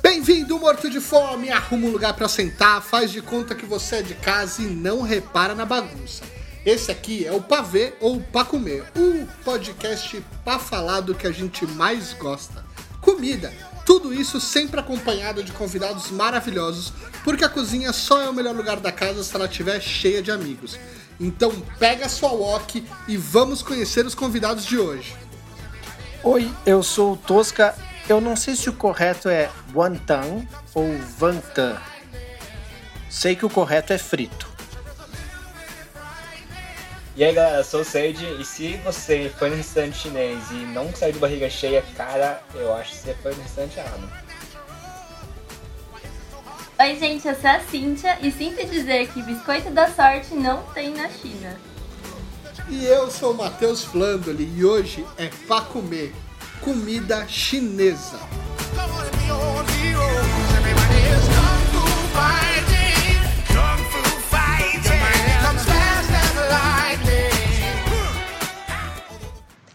Bem-vindo, morto de fome! Arruma um lugar pra sentar, faz de conta que você é de casa e não repara na bagunça. Esse aqui é o Pavê ou Pra Comer, o podcast pra falar do que a gente mais gosta. Comida! Tudo isso sempre acompanhado de convidados maravilhosos, porque a cozinha só é o melhor lugar da casa se ela estiver cheia de amigos. Então pega a sua wok e vamos conhecer os convidados de hoje. Oi, eu sou o Tosca. Eu não sei se o correto é wonton ou vantan. Sei que o correto é frito. E aí galera, eu sou o Sage e se você foi no restaurante chinês e não saiu de barriga cheia, cara, eu acho que você foi no restaurante errado. Oi, gente, eu sou a Cíntia e sinto dizer que biscoito da sorte não tem na China. E eu sou o Matheus Flandoli e hoje é pra comer comida chinesa.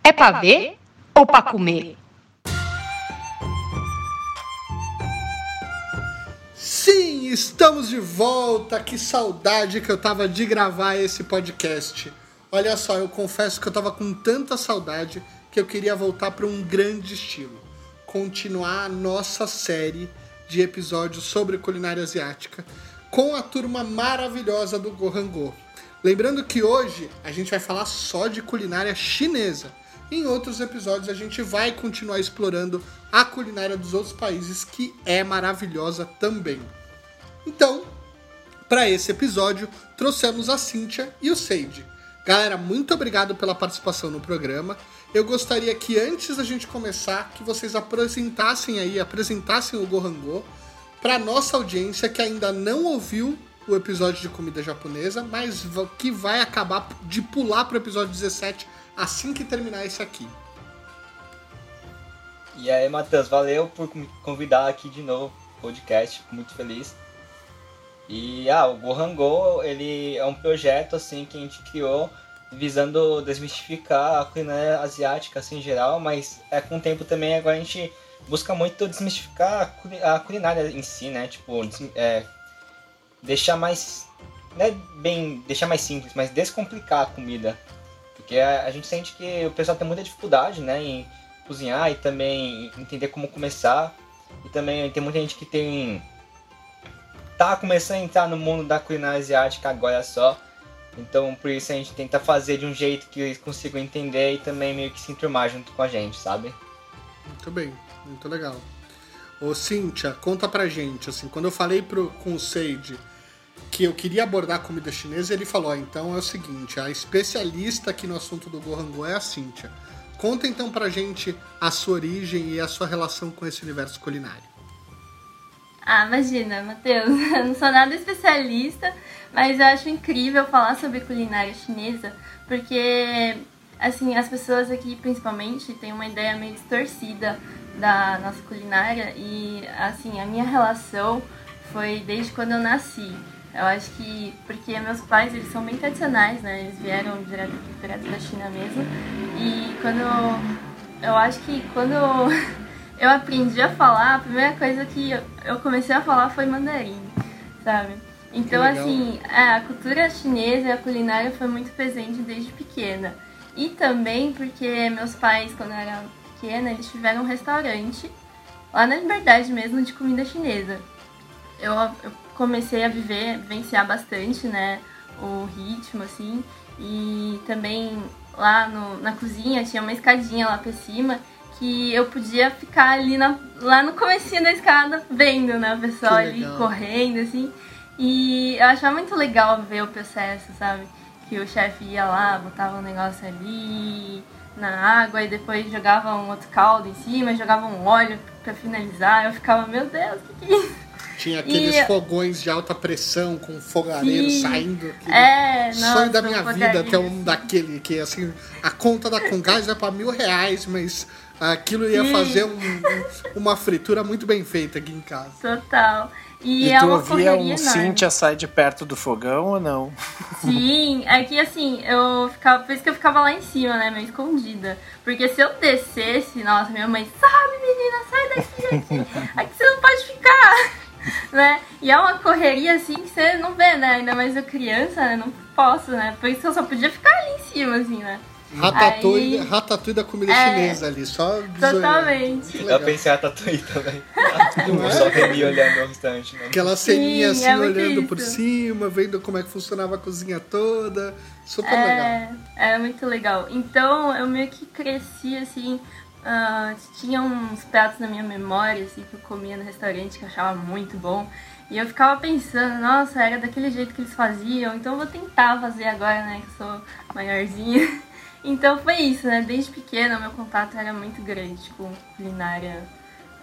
É pra ver ou pra comer? Estamos de volta. Que saudade que eu tava de gravar esse podcast. Olha só, eu confesso que eu tava com tanta saudade que eu queria voltar para um grande estilo. Continuar a nossa série de episódios sobre culinária asiática com a turma maravilhosa do Gohango. Lembrando que hoje a gente vai falar só de culinária chinesa. Em outros episódios a gente vai continuar explorando a culinária dos outros países que é maravilhosa também. Então, para esse episódio, trouxemos a Cíntia e o Seide. Galera, muito obrigado pela participação no programa. Eu gostaria que antes da gente começar, que vocês apresentassem aí, apresentassem o Gohango para nossa audiência que ainda não ouviu o episódio de comida japonesa, mas que vai acabar de pular pro episódio 17 assim que terminar esse aqui. E aí, Matheus, valeu por me convidar aqui de novo no podcast, fico muito feliz. E ah, o Gohango, ele é um projeto assim que a gente criou visando desmistificar a culinária asiática assim em geral, mas é com o tempo também agora a gente busca muito desmistificar a culi- a culinária em si, né? Tipo, é, deixar mais não é bem deixar mais simples, mas descomplicar a comida. Porque a, a gente sente que o pessoal tem muita dificuldade, né, em cozinhar e também entender como começar. E também tem muita gente que tem tá começando a entrar no mundo da culinária asiática agora só. Então por isso a gente tenta fazer de um jeito que eles consigam entender e também meio que se enturmar junto com a gente, sabe? Muito bem, muito legal. Ô Cíntia, conta pra gente, assim, quando eu falei pro, com o Seide que eu queria abordar comida chinesa, ele falou, então é o seguinte, a especialista aqui no assunto do Gohango é a Cíntia. Conta então pra gente a sua origem e a sua relação com esse universo culinário. Ah, imagina, Matheus, eu não sou nada especialista, mas eu acho incrível falar sobre culinária chinesa, porque, assim, as pessoas aqui, principalmente, têm uma ideia meio distorcida da nossa culinária e, assim, a minha relação foi desde quando eu nasci. Eu acho que, porque meus pais, eles são bem tradicionais, né, eles vieram direto, direto da China mesmo, e quando, eu acho que quando eu aprendi a falar, a primeira coisa que eu- comecei a falar foi mandarim, sabe? Então, assim, é, a cultura chinesa e a culinária foi muito presente desde pequena. E também porque meus pais, quando eu era pequena, eles tiveram um restaurante lá na Liberdade mesmo de comida chinesa. Eu, eu comecei a viver, vivenciar bastante, né, o ritmo, assim, e também lá no, na cozinha tinha uma escadinha lá pra cima que eu podia ficar ali na, lá no comecinho da escada vendo, né, o pessoal ali correndo, assim, e eu achava muito legal ver o processo, sabe, que o chefe ia lá, botava um negócio ali na água e depois jogava um outro caldo em cima, jogava um óleo pra finalizar, eu ficava, meu Deus, o que que é isso? Tinha aqueles E- fogões de alta pressão com fogareiro Sim. saindo. É, sonho nossa, da minha vida, que é um daquele que, assim, a conta da Concais vai pra mil reais, mas aquilo ia Sim. fazer um- um- uma fritura muito bem feita aqui em casa. Total. E, E, é tu uma ouvia um enorme. Cíntia sai de perto do fogão ou não? Sim, é que assim, eu ficava. Por isso que eu ficava lá em cima, né? Meio escondida. Porque se eu descesse, nossa, minha mãe, sabe, menina, sai daqui, aqui. Aqui você não pode ficar. Né? E é uma correria assim que você não vê, né? Ainda mais eu criança, né? Não posso, né? Por isso que eu só podia ficar ali em cima, assim, né? Ratatouille, Aí- ratatouille da comida É, chinesa ali, só. Totalmente. Eu legal. pensei a Tatuí também. Não é? Só Remy olhando o restante, né? Aquela ceninha Sim, assim, é olhando por isso. cima, vendo como é que funcionava a cozinha toda. Super legal. É, é muito legal. Então eu meio que cresci assim. Ah, tinha uns pratos na minha memória assim, que eu comia no restaurante que eu achava muito bom. E eu ficava pensando, nossa, era daquele jeito que eles faziam, então eu vou tentar fazer agora, né? Que eu sou maiorzinha. Então foi isso, né? Desde pequena meu contato era muito grande com culinária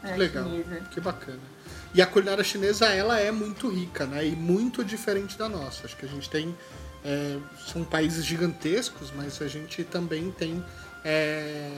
eh, Que legal, chinesa. que bacana. E a culinária chinesa, ela é muito rica, né? E muito diferente da nossa. Acho que a gente tem... é, são países gigantescos, mas a gente também tem é,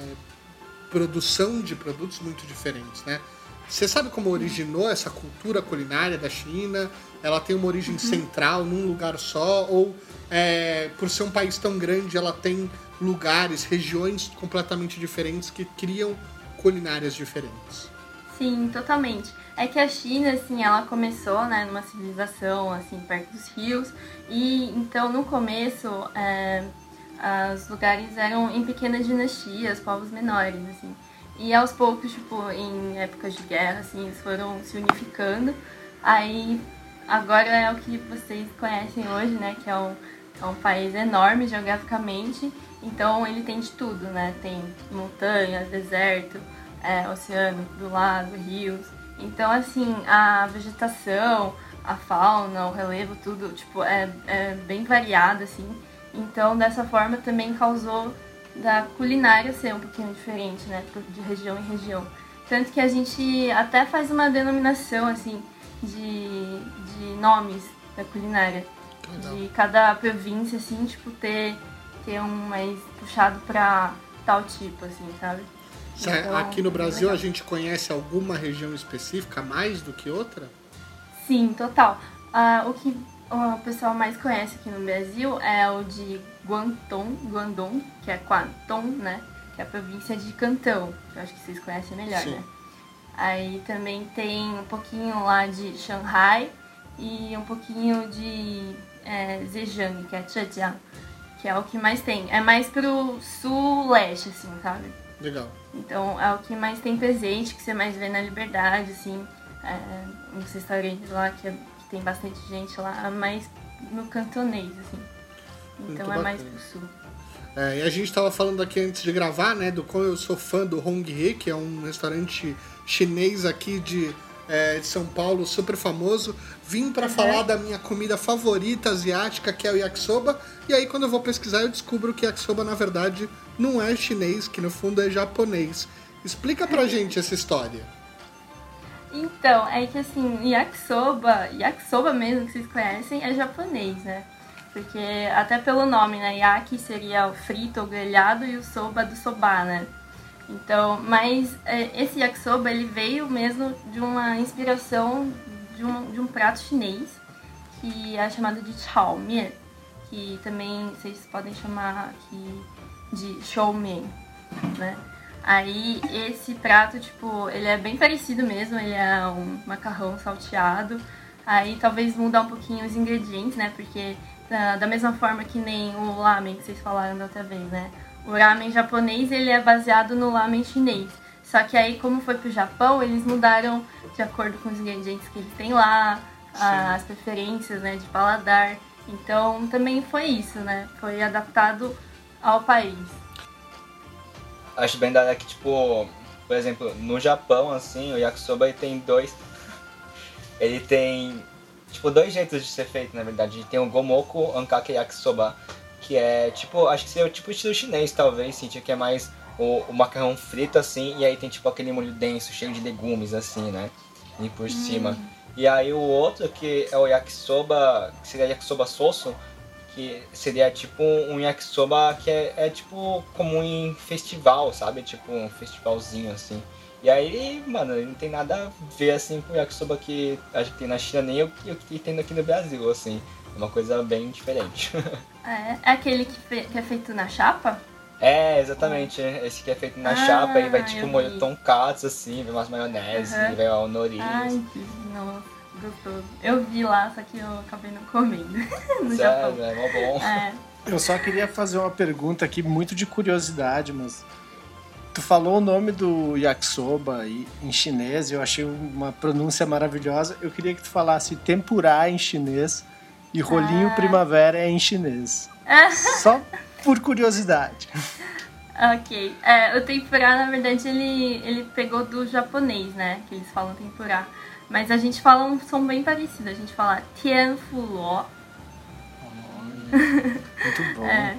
produção de produtos muito diferentes, né? Você sabe como originou essa cultura culinária da China? Ela tem uma origem central num lugar só? Ou é, por ser um país tão grande, ela tem lugares, regiões completamente diferentes que criam culinárias diferentes? Sim, totalmente. É que a China, assim, ela começou, né, numa civilização, assim, perto dos rios. E, então, no começo, é, os lugares eram em pequenas dinastias, povos menores, assim. E aos poucos, tipo, em épocas de guerra, assim, eles foram se unificando. Aí, agora é o que vocês conhecem hoje, né, que é um, é um país enorme geograficamente. Então, ele tem de tudo, né? Tem montanhas, deserto, é, oceano do lado, rios. Então, assim, a vegetação, a fauna, o relevo, tudo, tipo, é, é bem variado, assim. Então, dessa forma, também causou da culinária ser um pouquinho diferente, né? De região em região. Tanto que a gente até faz uma denominação, assim, de, de nomes da culinária. Legal. De cada província, assim, tipo, ter, ter um mais puxado pra tal tipo, assim, sabe? Se Então, Aqui no é Brasil legal. a gente conhece alguma região específica mais do que outra? Sim, total. Ah, o que o pessoal mais conhece aqui no Brasil é o de Guangdong, Guangdong, que é Guangdong, né? Que é a província de Cantão, que eu acho que vocês conhecem melhor, Sim. né? Aí também tem um pouquinho lá de Shanghai e um pouquinho de é, Zhejiang, que é Zhejiang, que é o que mais tem. É mais pro sul-leste, assim, sabe? Legal. Então é o que mais tem presente, que você mais vê na liberdade, assim, é, nos restaurantes lá, que, é- tem bastante gente lá, mais no cantonês, assim. Então Muito é mais bacana. pro sul. É, e a gente estava falando aqui antes de gravar, né, do como eu sou fã do Hong He, que é um restaurante chinês aqui de, é, de São Paulo, super famoso. Vim para falar da minha comida favorita asiática, que é o yakisoba. E aí, quando eu vou pesquisar, eu descubro que yakisoba, na verdade, não é chinês, que no fundo é japonês. Explica pra gente essa história. Então, é que assim, yakisoba, yakisoba mesmo que vocês conhecem, é japonês, né? Porque até pelo nome, né? Yaki seria o frito ou grelhado e o soba do soba, né? Então, mas é, esse yakisoba ele veio mesmo de uma inspiração de um, de um prato chinês que é chamado de chao mian, que também vocês podem chamar aqui de shou mian, né? Aí esse prato, tipo, ele é bem parecido mesmo, ele é um macarrão salteado. Aí talvez mudar um pouquinho os ingredientes, né? Porque da, da mesma forma que nem o lamen que vocês falaram da outra vez, né? O ramen japonês, ele é baseado no lamen chinês. Só que aí, como foi pro Japão, eles mudaram de acordo com os ingredientes que eles têm lá, as preferências, né, de paladar. Então, também foi isso, né? Foi adaptado ao país. Acho bem da hora que, tipo, por exemplo, no Japão, assim, o yakisoba ele tem dois. Ele tem, tipo, dois jeitos de ser feito, na verdade. Ele tem o Gomoko Ankake Yakisoba, que é, tipo, acho que seria o tipo estilo chinês, talvez, sentir que é mais o, o macarrão frito, assim, e aí tem, tipo, aquele molho denso, cheio de legumes, assim, né? E por cima. E aí o outro, que é o yakisoba, que seria yakisoba soso, que seria tipo um yakisoba que é, é tipo comum em festival, sabe? Tipo um festivalzinho assim. E aí, mano, ele não tem nada a ver assim com o yakisoba que a gente tem na China, nem o que o que tem aqui no Brasil, assim. uma coisa bem diferente. É, é aquele que, que é feito na chapa? é, exatamente. Esse que é feito na Ah, chapa e vai tipo molho tonkatsu, assim, vem umas maionese, Aham. vem o nori. Ai, que nossa, gostoso. Eu vi lá, só que eu acabei não comendo no Sério, Japão. é mó bom. É, Eu só queria fazer uma pergunta aqui, muito de curiosidade, mas. Tu falou o nome do yakisoba em chinês, eu achei uma pronúncia maravilhosa. Eu queria que tu falasse tempurá em chinês e rolinho Ah. primavera é em chinês. Só por curiosidade. ok. É, o tempurá, na verdade, ele, ele pegou do japonês, né? Que eles falam tempurá. Mas a gente fala um som bem parecido. A gente fala tianfulo. Muito bom. É.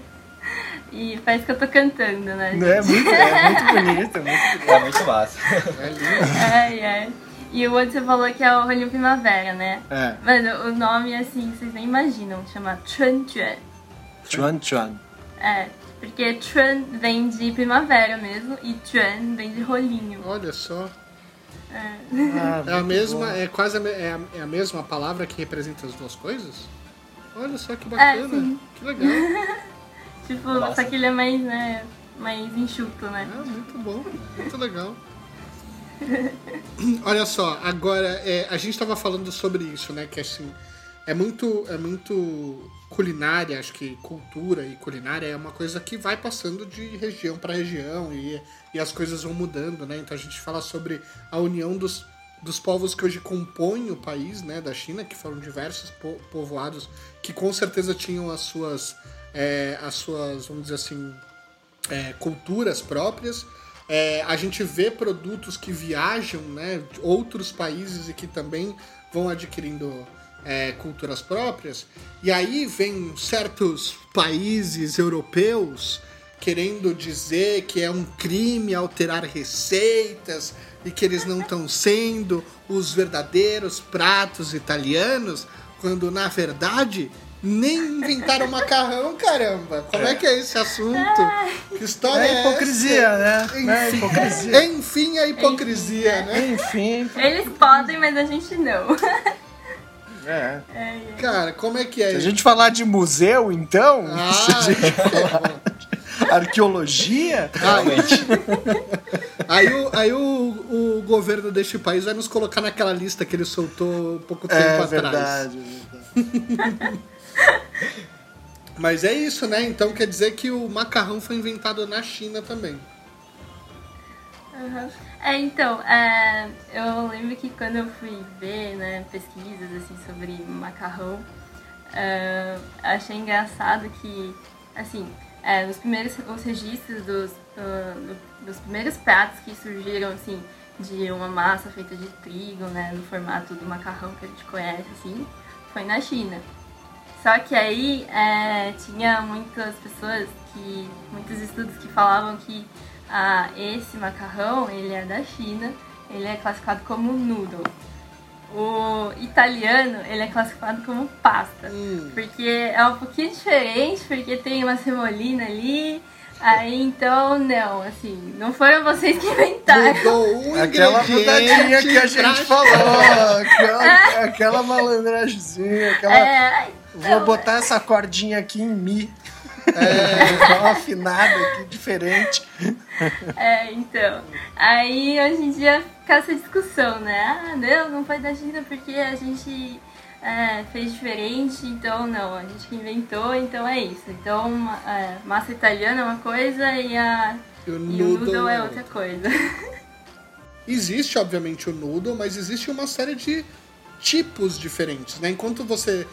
E parece que eu tô cantando, né? É muito, é muito bonito, muito bonito. É muito massa. É lindo. É, é. E o outro você falou que é o rolinho primavera, né? É, Mano, o nome, assim, vocês nem imaginam. Chama Chunjuan. chuan chuan. É, porque Chuan vem de primavera mesmo e Chuan vem de rolinho. Olha só. É. Ah, É a muito mesma, bom. é quase a, é a, é a mesma palavra que representa as duas coisas? Olha só que bacana. sim. que legal. Tipo, Nossa. só que ele é mais, né, mais enxuto, né? É, muito bom, muito legal. Olha só, agora é, a gente estava falando sobre isso, né? Que assim é muito, é muito culinária, acho que cultura e culinária é uma coisa que vai passando de região para região e, e as coisas vão mudando, né? Então a gente fala sobre a união dos, dos povos que hoje compõem o país, né? Da China, que foram diversos po- povoados que com certeza tinham as suas, é, as suas, vamos dizer assim, é, culturas próprias. É, a gente vê produtos que viajam, né, de outros países e que também vão adquirindo é, culturas próprias. E aí vem certos países europeus querendo dizer que é um crime alterar receitas e que eles não estão sendo os verdadeiros pratos italianos, quando na verdade nem inventaram macarrão, caramba. Como é, que é esse assunto? Que história é, É hipocrisia, né? essa? É Enfim, hipocrisia. enfim, a hipocrisia, né? Enfim, Eles podem, mas a gente não. é. É, Cara, como é que é Se a gente falar de museu, então, Ah, se a gente falar arqueologia, Realmente. Aí, o, aí o, o governo deste país vai nos colocar naquela lista que ele soltou pouco tempo é atrás. verdade. é verdade. Mas é isso, né? Então quer dizer que o macarrão foi inventado na China também. Aham. É, então, é, eu lembro que quando eu fui ver né, pesquisas assim, sobre macarrão, é, achei engraçado que, assim, é, os primeiros os registros dos, do- do- dos primeiros pratos que surgiram, assim, de uma massa feita de trigo, né, no formato do macarrão que a gente conhece, assim, foi na China. Só que aí é, tinha muitas pessoas que. muitos estudos que falavam que ah, esse macarrão ele é da China, ele é classificado como noodle. O italiano ele é classificado como pasta. Hum. Porque é um pouquinho diferente, porque tem uma semolina ali. Aí então não, assim, não foram vocês que inventaram. Mudou um Aquela mudadinha que a gente falou, aquela, aquela malandragemzinha, aquela. É, Vou botar essa cordinha aqui em mi. É, dar uma afinada aqui diferente. É, então. Aí hoje em dia fica essa discussão, né? Ah, não, não foi da China porque a gente é, fez diferente, então não, a gente inventou, então é isso. Então é, massa italiana é uma coisa e, a, E o noodle é é outra coisa. Existe, obviamente, o noodle, mas existe uma série de tipos diferentes, né? Enquanto você,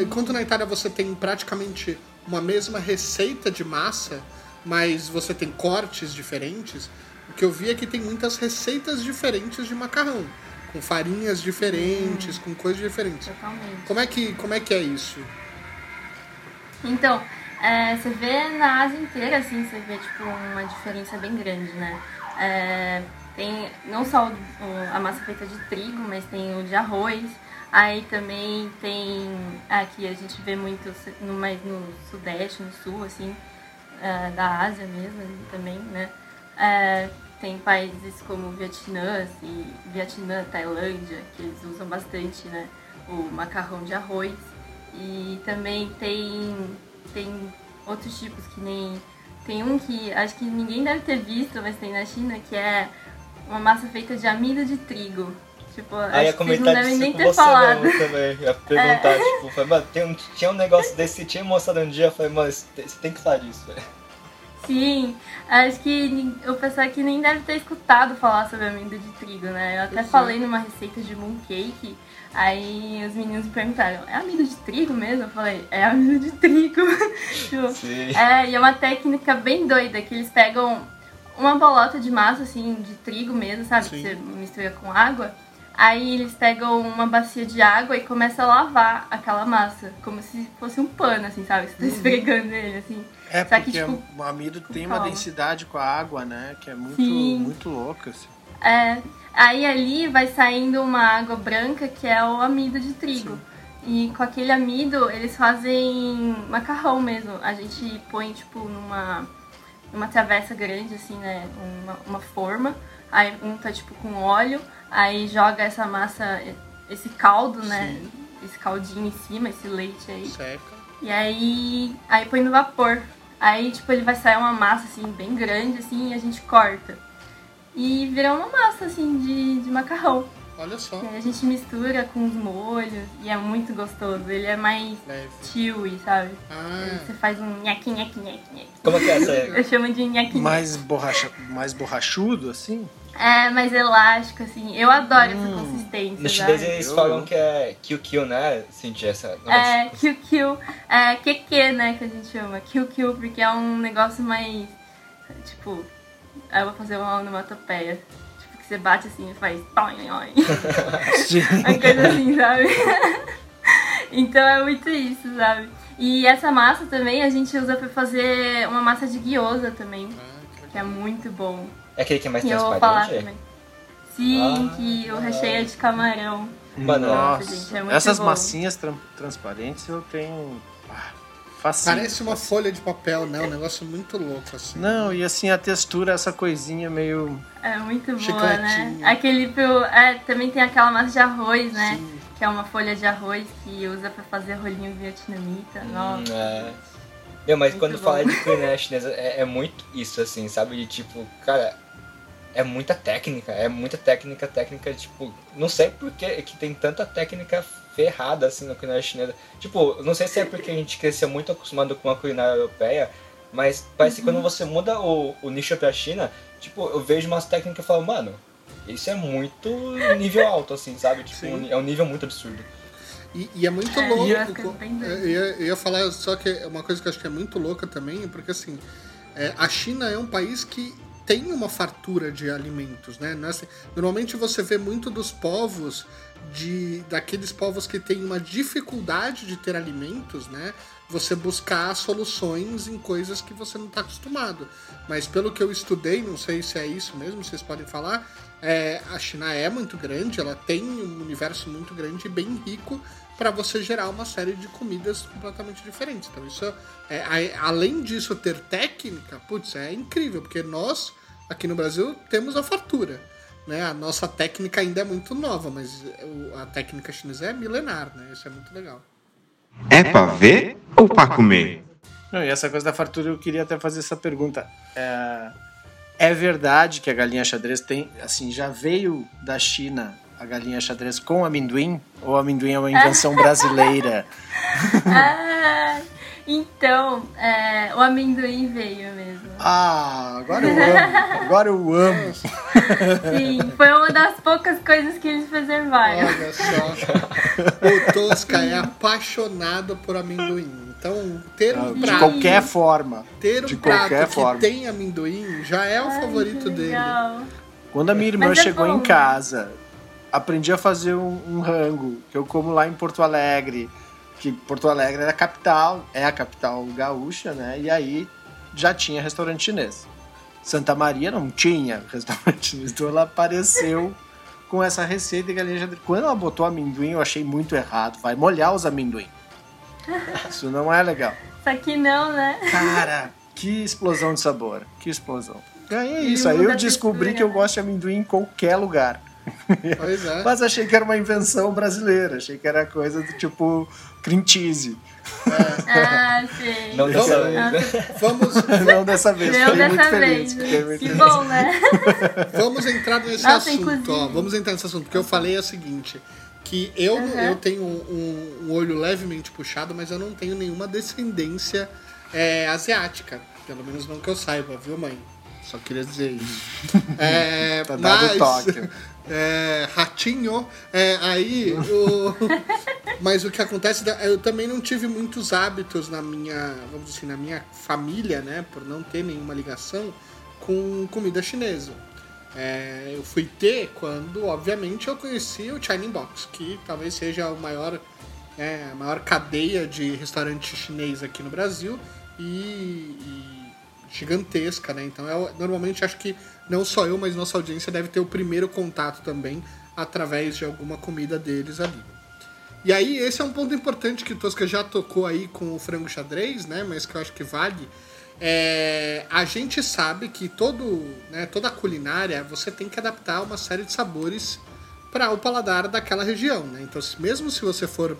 enquanto na Itália você tem praticamente uma mesma receita de massa, mas você tem cortes diferentes, o que eu vi é que tem muitas receitas diferentes de macarrão, com farinhas diferentes, com coisas diferentes. Totalmente. Como é que, como é que é isso? Então, é, você vê na Ásia inteira, assim, você vê, tipo, uma diferença bem grande, né? É, tem não só a massa feita de trigo, mas tem o de arroz. Aí também tem, aqui a gente vê muito no, mais no sudeste, no sul, assim, é, da Ásia mesmo também, né? É, tem países como Vietnã, assim, Vietnã, Tailândia, que eles usam bastante, né? O macarrão de arroz. E também tem, tem outros tipos que nem. Tem um que acho que ninguém deve ter visto, mas tem na China, que é uma massa feita de amido de trigo. Tipo, Aí ia acho que vocês não comentar devem nem com ter você falado. também. Ia perguntar, tipo, falei, mano, tem um- tinha um negócio desse, tinha mostrado um dia, eu falei, mano, você tem- que falar disso, velho. Sim, acho que o pessoal aqui nem deve ter escutado falar sobre amido de trigo, né? Eu até falei numa receita de mooncake, aí os meninos me perguntaram, é amido de trigo mesmo? Eu falei, é amido de trigo. Tipo, Sim. é, e é uma técnica bem doida, que eles pegam uma bolota de massa, assim, de trigo mesmo, sabe? Sim. Que você mistura com água. Aí eles pegam uma bacia de água e começam a lavar aquela massa, como se fosse um pano, assim, sabe? Você tá esfregando ele, assim. É, Só que, porque tipo, o amido tem uma calma. densidade com a água, né? Que é muito, Sim. muito louca, assim. É, aí ali vai saindo uma água branca que é o amido de trigo. E com aquele amido eles fazem macarrão mesmo. A gente põe tipo numa, numa travessa grande, assim, né? Uma, uma forma. Aí unta tipo com óleo, aí joga essa massa, esse caldo, né? Esse caldinho em cima, esse leite aí. Seca. E aí, aí põe no vapor. Aí, tipo, ele vai sair uma massa, assim, bem grande, assim, e a gente corta. E vira uma massa, assim, de, de macarrão. Olha só. E aí a gente mistura com os molhos e é muito gostoso. Ele é mais Leve. chewy, sabe? Ah, Você faz um nhaque, nhaque, nhaque, nhaque. Como que é essa? Eu chamo de nhaque, nhaque. Mais, borracha, mais borrachudo, assim. É, mais elástico, assim. Eu adoro essa consistência, No chinês sabe? eles falam que é QQ, né? Senti essa. É, QQ. É, QQ, né, que a gente chama. QQ, porque é um negócio mais. Tipo. Eu vou fazer uma onomatopeia. Tipo, que você bate assim e faz. Uma coisa assim, sabe? então é muito isso, sabe? E essa massa também a gente usa pra fazer uma massa de gyoza também. Que é muito bom. É aquele que é mais E eu vou falar transparente? também. Sim, Ah, que o recheio é de camarão. Mano, Nossa, gente, é muito essas bom. massinhas tran- transparentes eu tenho. Ah, facinho. parece uma folha de papel, né? Um negócio muito louco, assim. Não, e assim a textura, essa coisinha meio. É muito boa, né? Aquele pro. É, também tem aquela massa de arroz, né? Que é uma folha de arroz que usa pra fazer rolinho vietnamita. Nossa. É. Meu, mas Muito quando bom. fala de culinária chinesa, é, é muito isso, assim, sabe? De tipo, cara, é muita técnica, é muita técnica, técnica, tipo, não sei por que que tem tanta técnica ferrada, assim, na culinária chinesa. Tipo, não sei se é porque a gente cresceu muito acostumado com a culinária europeia, mas parece que Uhum. quando você muda o, o nicho pra China, tipo, eu vejo umas técnicas e falo, mano, isso é muito nível alto, assim, sabe? Tipo, Sim. é um nível muito absurdo. E, e é muito É, louco. e eu, ia, eu ia falar só que é uma coisa que eu acho que é muito louca também, porque assim, é, a China é um país que tem uma fartura de alimentos, né? É assim- normalmente você vê muito dos povos de daqueles povos que têm uma dificuldade de ter alimentos, né? Você buscar soluções em coisas que você não está acostumado. Mas pelo que eu estudei, não sei se é isso mesmo, vocês podem falar, é, a China é muito grande, ela tem um universo muito grande e bem rico para você gerar uma série de comidas completamente diferentes. Então isso é, além disso ter técnica, putz, é incrível, porque nós aqui no Brasil temos a fartura. Né? A nossa técnica ainda é muito nova, mas a técnica chinesa é milenar, né? Isso é muito legal. É pra ver ou pra comer? Não, e essa coisa da fartura, eu queria até fazer essa pergunta. É, é verdade que a galinha xadrez tem, assim, já veio da China a galinha xadrez com amendoim? Ou amendoim é uma invenção brasileira? Ah, então, é, o amendoim veio mesmo. Ah, agora eu amo. Agora eu amo. Sim, foi uma das poucas coisas que eles preservaram. Olha só. o Tosca é apaixonado por amendoim. Então, ter um De prato, qualquer forma. ter um de prato qualquer que forma. tem amendoim já é o Ai, favorito dele. Quando a minha irmã é chegou bom. em casa, aprendi a fazer um, um rango que eu como lá em Porto Alegre. Que Porto Alegre era a capital, é a capital gaúcha, né? E aí já tinha restaurante chinês. Santa Maria não tinha restaurante chinês, então ela apareceu com essa receita de galinha xadrez. Quando ela botou amendoim, eu achei muito errado. Vai molhar os amendoim. Isso não é legal. Só que não, né? Cara, que explosão de sabor. Que explosão. E aí é E isso. Aí eu descobri que eu gosto de amendoim em qualquer lugar. Pois é. Mas achei que era uma invenção brasileira. Achei que era coisa do tipo cream cheese. Ah, sei. Não dessa Vamos- vez, né? Vamos, Não dessa vez. Não muito dessa feliz. vez. Muito Que feliz. bom, né? vamos entrar nesse Nossa, assunto, ó. Vamos entrar nesse assunto, porque eu falei o seguinte. Que eu, Uhum. eu tenho um, um olho levemente puxado, mas eu não tenho nenhuma descendência é, asiática. Pelo menos não que eu saiba, viu, mãe? Só queria dizer isso. É, Tá mas, toque. É, ratinho, é, aí o, mas o que acontece, eu também não tive muitos hábitos na minha, vamos dizer assim, na minha família, né, por não ter nenhuma ligação com comida chinesa. É, eu fui ter quando, obviamente, eu conheci o China Box, que talvez seja o maior, é, a maior cadeia de restaurante chinês aqui no Brasil e, e gigantesca, né? Então, eu normalmente acho que não só eu, mas nossa audiência deve ter o primeiro contato também através de alguma comida deles ali. E aí, esse é um ponto importante que o Tosca já tocou aí com o frango xadrez, né? Mas que eu acho que vale. É, a gente sabe que todo, né, toda culinária você tem que adaptar uma série de sabores para o paladar daquela região, né? Então, mesmo se você for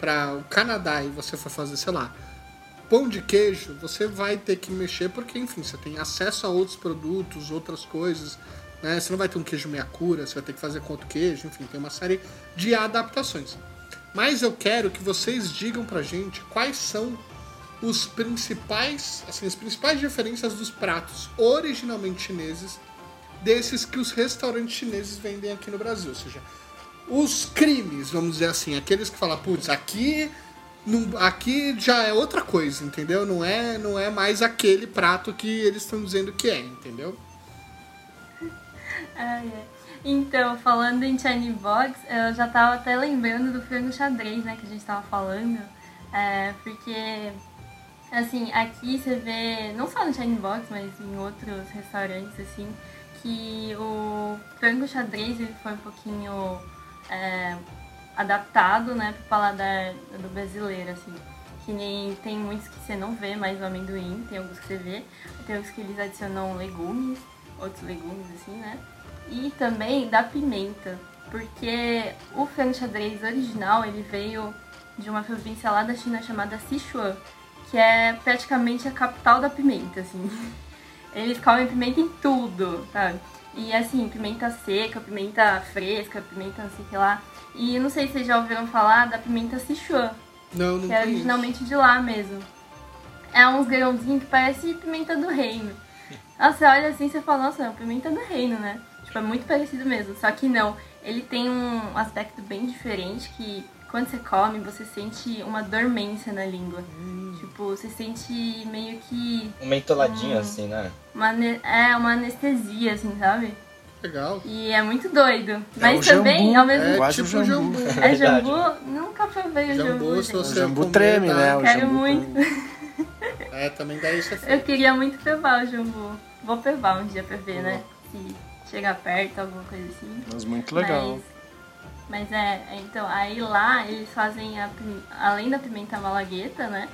para o Canadá e você for fazer, sei lá, pão de queijo, você vai ter que mexer porque, enfim, você tem acesso a outros produtos, outras coisas, né? Você não vai ter um queijo meia cura, você vai ter que fazer com outro queijo, enfim, tem uma série de adaptações. Mas eu quero que vocês digam pra gente quais são os principais, assim, as principais diferenças dos pratos originalmente chineses desses que os restaurantes chineses vendem aqui no Brasil, ou seja, os crimes, vamos dizer assim, aqueles que falam, putz, aqui aqui já é outra coisa, entendeu? Não é, não é mais aquele prato que eles estão dizendo que é, entendeu? Ai, ai. Então, falando em China Box, eu já tava até lembrando do frango xadrez, né, que a gente tava falando. É, porque, assim, aqui você vê, não só no China Box, mas em outros restaurantes, assim, que o frango xadrez ele foi um pouquinho é, adaptado, né, pro paladar do brasileiro, assim. Que nem tem muitos que você não vê mais o amendoim, tem alguns que você vê, tem outros que eles adicionam legumes, outros legumes, assim, né? E também da pimenta, porque o frango xadrez original ele veio de uma província lá da China chamada Sichuan, que é praticamente a capital da pimenta, assim. Eles comem pimenta em tudo, sabe? E assim, pimenta seca, pimenta fresca, pimenta não sei o que lá. E não sei se vocês já ouviram falar da pimenta Sichuan, Não, não que é originalmente de lá mesmo. É uns grãozinhos que parece pimenta do reino. Nossa, você olha assim e você fala, nossa, é uma pimenta do reino, né? Tipo, é muito parecido mesmo. Só que não, ele tem um aspecto bem diferente que quando você come, você sente uma dormência na língua. Tipo, você sente meio que Um mentoladinho Hum. assim, né? uma, é, uma anestesia, assim, sabe? Legal. E é muito doido. Mas o também, jambu, ao mesmo É tempo. Quase tipo jambu. jambu. É Verdade. jambu? Nunca provei o Jambu, jambu. gente. você O jambu treme, né? O Quero jambu muito. treme. É, também dá isso Eu queria muito provar o jambu. Vou provar um dia pra ver, né? Se chegar perto, alguma coisa assim. Mas muito legal. Mas, mas é, é, então, aí lá eles fazem, a, além da pimenta malagueta, né?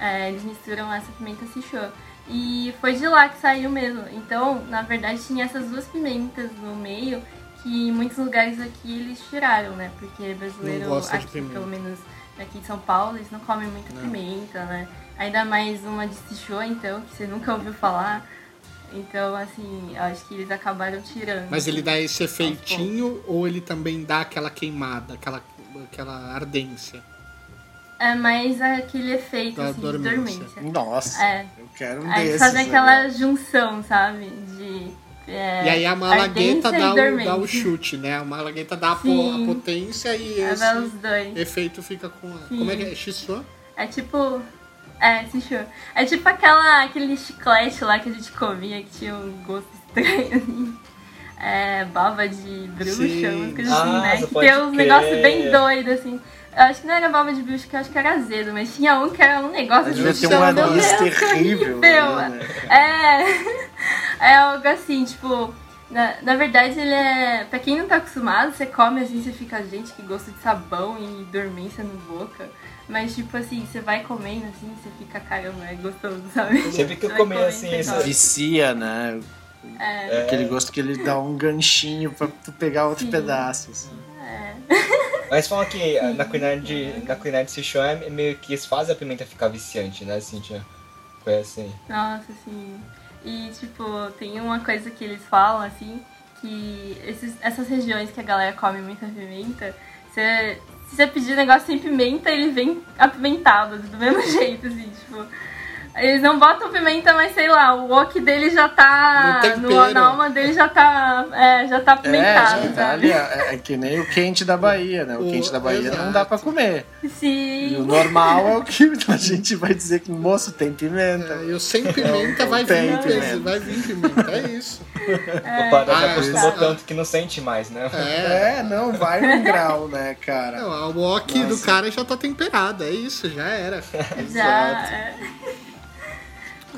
é, eles misturam essa pimenta Sichuan. E foi de lá que saiu mesmo. Então, na verdade, tinha essas duas pimentas no meio que em muitos lugares aqui eles tiraram, né? Porque brasileiro, Não aqui, pelo menos aqui de São Paulo, eles não comem muita pimenta, né? Ainda mais uma de Sichuan, então, que você nunca ouviu falar. Então, assim, eu acho que eles acabaram tirando. Mas ele dá esse efeitinho ou ele também dá aquela queimada, aquela, aquela ardência? É mais aquele efeito Da assim, dormência. de dormência. Nossa, É. eu quero um Aí desses. fazem aquela né? junção, sabe? De. é, e aí a malagueta dá o, dá o chute, né? A malagueta dá Sim. a potência e É, esse vai os dois. efeito fica com. a-. Como é que é? Xissuan? É tipo. É, Sichuan. É tipo aquela, aquele chiclete lá que a gente comia que tinha um gosto estranho. assim. É, baba de bruxa, Sim. umas coisas assim, Ah, né? Que tem uns negócios bem doidos, assim. Eu acho que não era baba de bruxa, que eu acho que era azedo, mas tinha um que era um negócio Devia assim. ter um Meu anis terrível. né? É. É algo assim, tipo. Na, na verdade, ele é. Pra quem não tá acostumado, você come assim, você fica, gente, que gosto de sabão e dormência no boca. Mas, tipo assim, você vai comendo assim, você fica, caramba, é gostoso, sabe? Sempre que eu comendo, assim, gosta. Vicia, né? É, Aquele gosto que ele dá um ganchinho pra tu pegar outro Sim. pedaço. assim. Mas falam que ah, na culinária de, na culinária de Sichuan é meio que eles fazem a pimenta ficar viciante, né, Cintia? Foi assim. Nossa, assim. E, tipo, tem uma coisa que eles falam, assim, que esses, essas regiões que a galera come muita pimenta, você, se você pedir negócio sem pimenta, ele vem apimentado, do mesmo jeito, assim, tipo. Eles não botam pimenta, mas sei lá, o wok dele já tá. No No, tempero. na alma dele já tá. É, já tá É, apimentado, já tá ali, é, é que nem o quente da Bahia, né? O, O- quente da Bahia não exato. dá pra comer. E o Sim. normal é o que a gente vai dizer que, moço, tem pimenta. É, e o sem pimenta vai Tem vir, pimenta. vai vir pimenta, é isso. o Pará Ah, já acostumou isso. tanto que não sente mais, né? É. É, não, vai um grau, né, cara? Não, a wok do cara já tá temperada, é isso, já era. Já. é.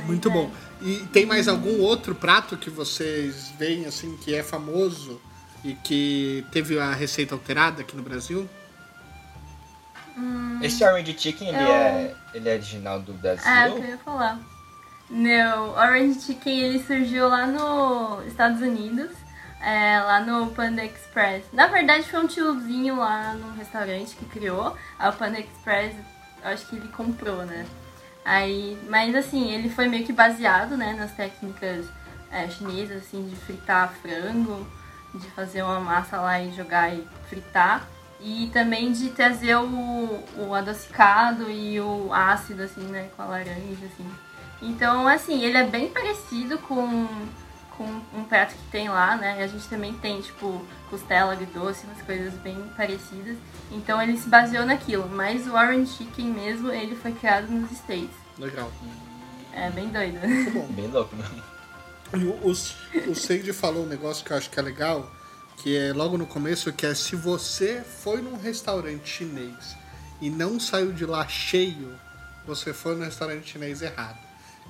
Muito bom. E tem mais algum outro prato que vocês veem assim que é famoso e que teve a receita alterada aqui no Brasil? Esse Orange Chicken, ele Eu- é, ele é original do Brasil? Ah, é o que eu ia falar. Não, Orange Chicken ele surgiu lá nos Estados Unidos, é, lá no Panda Express. Na verdade foi um tiozinho lá no restaurante que criou. A Panda Express, eu acho que ele comprou, né? Aí, mas assim, ele foi meio que baseado, né, nas técnicas é, chinesas, assim, de fritar frango, de fazer uma massa lá e jogar e fritar. E também de trazer o, o adocicado e o ácido, assim, né, com a laranja, assim. Então, assim, ele é bem parecido com, com um prato que tem lá, né? A gente também tem, tipo, costela agridoce, umas coisas bem parecidas. Então ele se baseou naquilo. Mas o Orange Chicken mesmo, ele foi criado nos States. Legal. É bem doido. Muito bom. Bem louco mesmo. E o, o, o Seide falou um negócio que eu acho que é legal, que é logo no começo, que é se você foi num restaurante chinês e não saiu de lá cheio, você foi no restaurante chinês errado.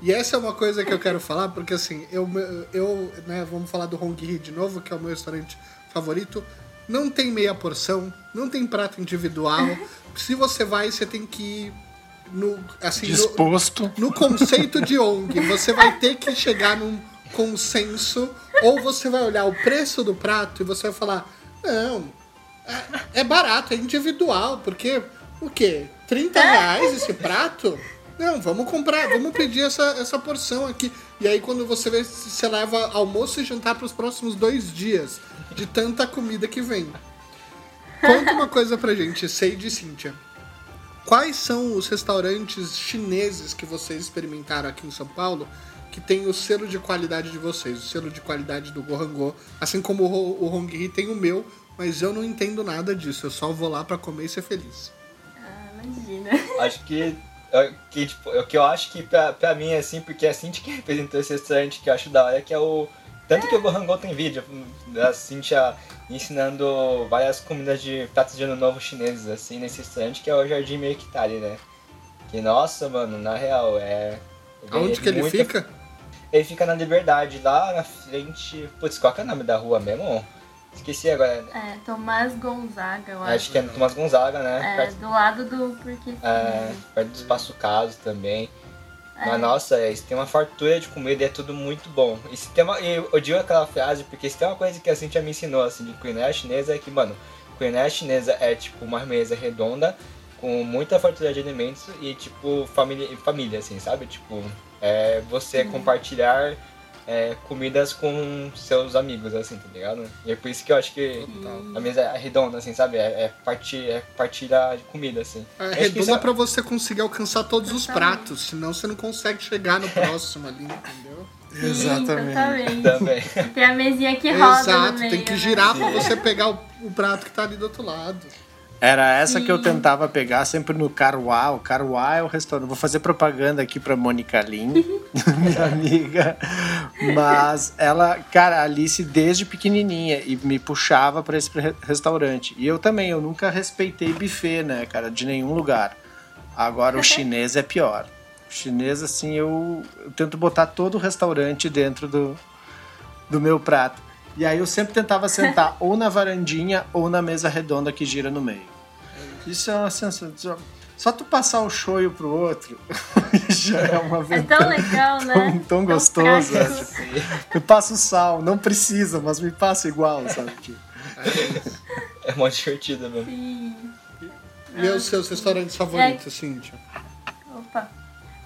E essa é uma coisa que eu quero falar, porque assim, eu, eu né, vamos falar do Hong Hee de novo, que é o meu restaurante favorito. Não tem meia porção, não tem prato individual. Se você vai, você tem que ir no, assim, no- Disposto. no conceito de ONG, você vai ter que chegar num consenso, ou você vai olhar o preço do prato e você vai falar, não, é, é barato, é individual, porque o quê? 30 reais esse prato? Não, vamos comprar, vamos pedir essa, essa porção aqui. E aí quando você vê, você leva almoço e jantar para os próximos dois dias, de tanta comida que vem. Conta uma coisa pra gente, sei de Cíntia. Quais são os restaurantes chineses que vocês experimentaram aqui em São Paulo que tem o selo de qualidade de vocês, o selo de qualidade do Gohango, assim como o, Ho- o Hong Hee tem o meu, mas eu não entendo nada disso, eu só vou lá pra comer e ser feliz. Ah, imagina. Acho que, é, que tipo, o que eu acho que pra, pra mim é assim, porque é a Cintia que representou esse restaurante que eu acho da hora, que é o. Tanto que o Gohango tem vídeo, da Cintia ensinando várias comidas de pratos de ano novo chineses, assim, nesse restaurante, que é o Jardim Mercatari, né? Que, nossa, mano, na real, é. Aonde que ele muita- fica? Ele fica na Liberdade, lá na frente. Putz, qual que é o nome da rua mesmo? Esqueci agora. É, Tomás Gonzaga, eu Acho acho. que é no Tomás Gonzaga, né? É, Perto- do lado do Porque Sim. É, perto do Espaço Caso também. É. Mas nossa, eles têm uma fartura de comida e é tudo muito bom. E se tem uma, eu odio aquela frase, porque se tem uma coisa que a Cintia me ensinou assim, de culinária chinesa é que, mano, culinária chinesa é tipo uma mesa redonda com muita fartura de alimentos e tipo família, família assim, sabe? Tipo, é você compartilhar é, comidas com seus amigos, assim, tá ligado? E é por isso que eu acho que a mesa é redonda, assim, sabe? É, é, partir, é partilhar de comida, assim. É que isso redonda é- pra você conseguir alcançar todos os pratos, senão você não consegue chegar no próximo ali, entendeu? Sim, Exatamente. Também. Tem a mesinha que roda no Exato, meio, tem que né? girar pra você pegar o, o prato que tá ali do outro lado. Era essa que eu Sim. tentava pegar sempre no Caruá. O Caruá é o restaurante. Vou fazer propaganda aqui pra Mônica Lin, minha amiga. Mas ela, cara, a Alice desde pequenininha e me puxava pra esse re- restaurante. E eu também, eu nunca respeitei buffet, né, cara, de nenhum lugar. Agora o chinês é pior. O chinês, assim, eu, eu tento botar todo o restaurante dentro do, do meu prato. E aí eu sempre tentava sentar ou na varandinha ou na mesa redonda que gira no meio. Isso é uma sensação. Só tu passar o shoyu pro outro já é uma É aventura tão legal, né? tão, tão gostoso. prático. acho. Me passa o sal, não precisa, mas me passa igual, sabe? Tipo, É mó divertido mesmo. Sim. E os seus restaurantes favoritos, Cíntia? Opa.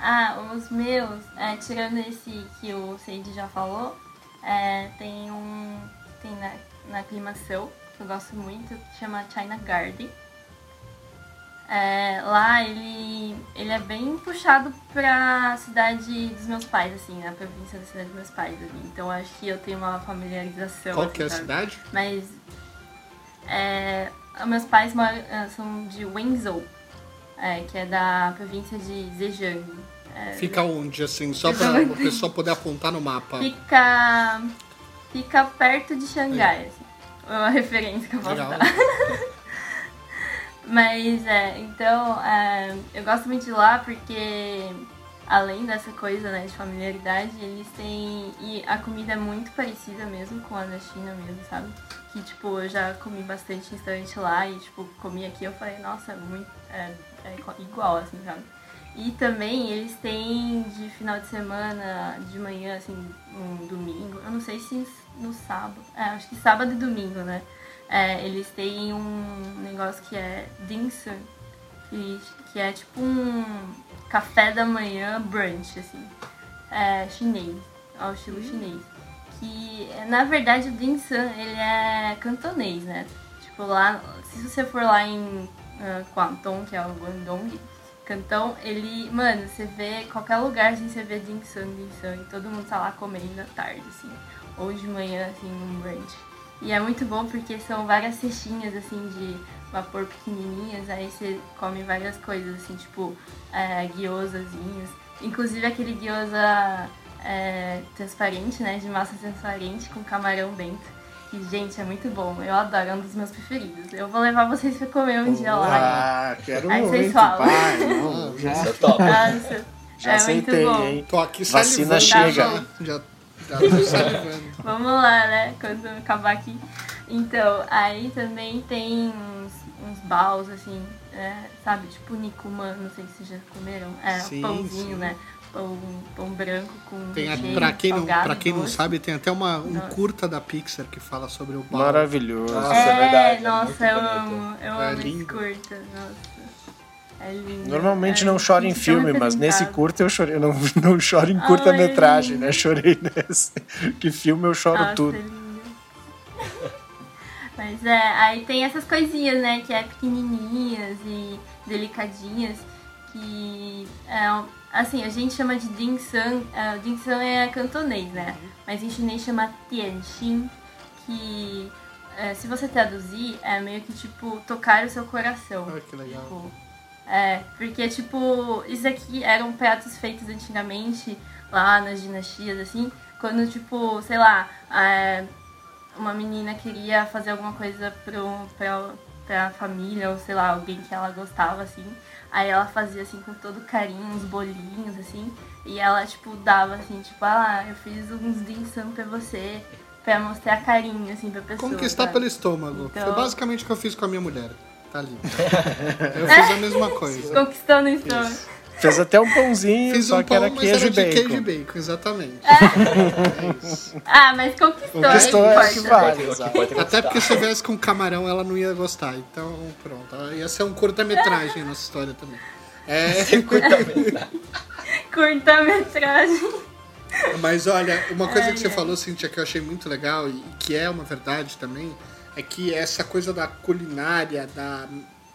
Ah, os meus, é, tirando esse que o Seide já falou, é, tem um. Tem na, na aclimação, que eu gosto muito, que chama China Garden. É, lá ele, ele é bem puxado pra cidade dos meus pais, assim, na província da cidade dos meus pais. ali. Então acho que eu tenho uma familiarização. Qual assim, que é a sabe? cidade? Mas é, meus pais moram, são de Wenzhou, é, que é da província de Zhejiang. É, Fica onde, assim? Só pra Exatamente. a pessoa poder apontar no mapa. fica, fica perto de Xangai, assim. É uma referência que eu posso Legal. dar. Mas é, então é, eu gosto muito de lá porque além dessa coisa né, de familiaridade, eles têm. E a comida é muito parecida mesmo com a da China mesmo, sabe? Que tipo, eu já comi bastante restaurante lá e tipo, comi aqui eu falei, nossa, é muito. É, é igual, assim, sabe? E também eles têm de final de semana, de manhã, assim, um domingo. Eu não sei se no sábado. É, acho que sábado e domingo, né? É, eles têm um negócio que é dim sum, que, que é tipo um café da manhã brunch, assim. É, chinês, ao estilo chinês. Que, na verdade, o dim sum, ele é cantonês, né? Tipo, lá, se você for lá em uh, Guangdong, que é o Guangdong, Cantão, ele, mano, você vê qualquer lugar assim, você vê sum, dim sum, e todo mundo tá lá comendo à tarde, assim, ou de manhã, assim, num brunch. E é muito bom porque são várias cestinhas, assim, de vapor pequenininhas, aí você come várias coisas, assim, tipo, é, gyozazinhos. Inclusive aquele gyoza é, transparente, né, de massa transparente com camarão dentro. Que, gente, é muito bom. Eu adoro, é um dos meus preferidos. Eu vou levar vocês pra comer um dia lá. Ah, quero Aí vocês muito, falam. pai. Não, já, Eu topo. Nossa, já é aceitei, muito bom. hein? Tô aqui Vacina chega. Já, já tô salivando. Vamos lá, né? Quando acabar aqui. Então, aí também tem uns, uns baus, assim, é, sabe? Tipo Nikuma, não sei se vocês já comeram. É, Sim, um pãozinho, sim. né? Pão, pão branco com Tem a, pra quem, não, pra quem não sabe, tem até uma, um Nossa. curta da Pixar que fala sobre o Bao. Maravilhoso. Nossa, é verdade, é nossa, muito eu bonito. amo. Eu É amo esse lindo. curta, nossa. É lindo. Normalmente É, não choro em tão filme, mas nesse curta eu chorei. Eu não, não choro em curta-metragem, né? Chorei nesse. Que filme eu choro Nossa, tudo. é lindo. Mas é, aí tem essas coisinhas, né, que é pequenininhas e delicadinhas, que é, assim, a gente chama de dim sum, é, o dim sum é cantonês, né, mas em chinês chama tianxin, que é, se você traduzir, é meio que tipo tocar o seu coração. Olha que legal. Tipo, é, porque, tipo, isso aqui eram pratos feitos antigamente, lá nas dinastias, assim, quando, tipo, sei lá, é, uma menina queria fazer alguma coisa pro, pra, pra família, ou sei lá, alguém que ela gostava, assim, aí ela fazia, assim, com todo carinho, uns bolinhos, assim, e ela, tipo, dava, assim, tipo, ah, eu fiz uns dim sum pra você, pra mostrar carinho, assim, pra pessoa. Conquistar sabe? pelo estômago. Então- Foi basicamente o que eu fiz com a minha mulher. Tá ali. Eu fiz a mesma coisa. Conquistando isso. Fez até um pãozinho, Fiz só um que pão, era mas queijo era e de bacon. queijo e bacon, exatamente. É isso. Ah, mas conquistou. Conquistou, não é que vale. Exato. Até porque se eu viesse com camarão, ela não ia gostar. Então, pronto. Ia ser um curta-metragem a nossa história também. É, Curta-metragem. mas olha, uma coisa Ai, que você falou, Cintia, que eu achei muito legal e que é uma verdade também, é que essa coisa da culinária, da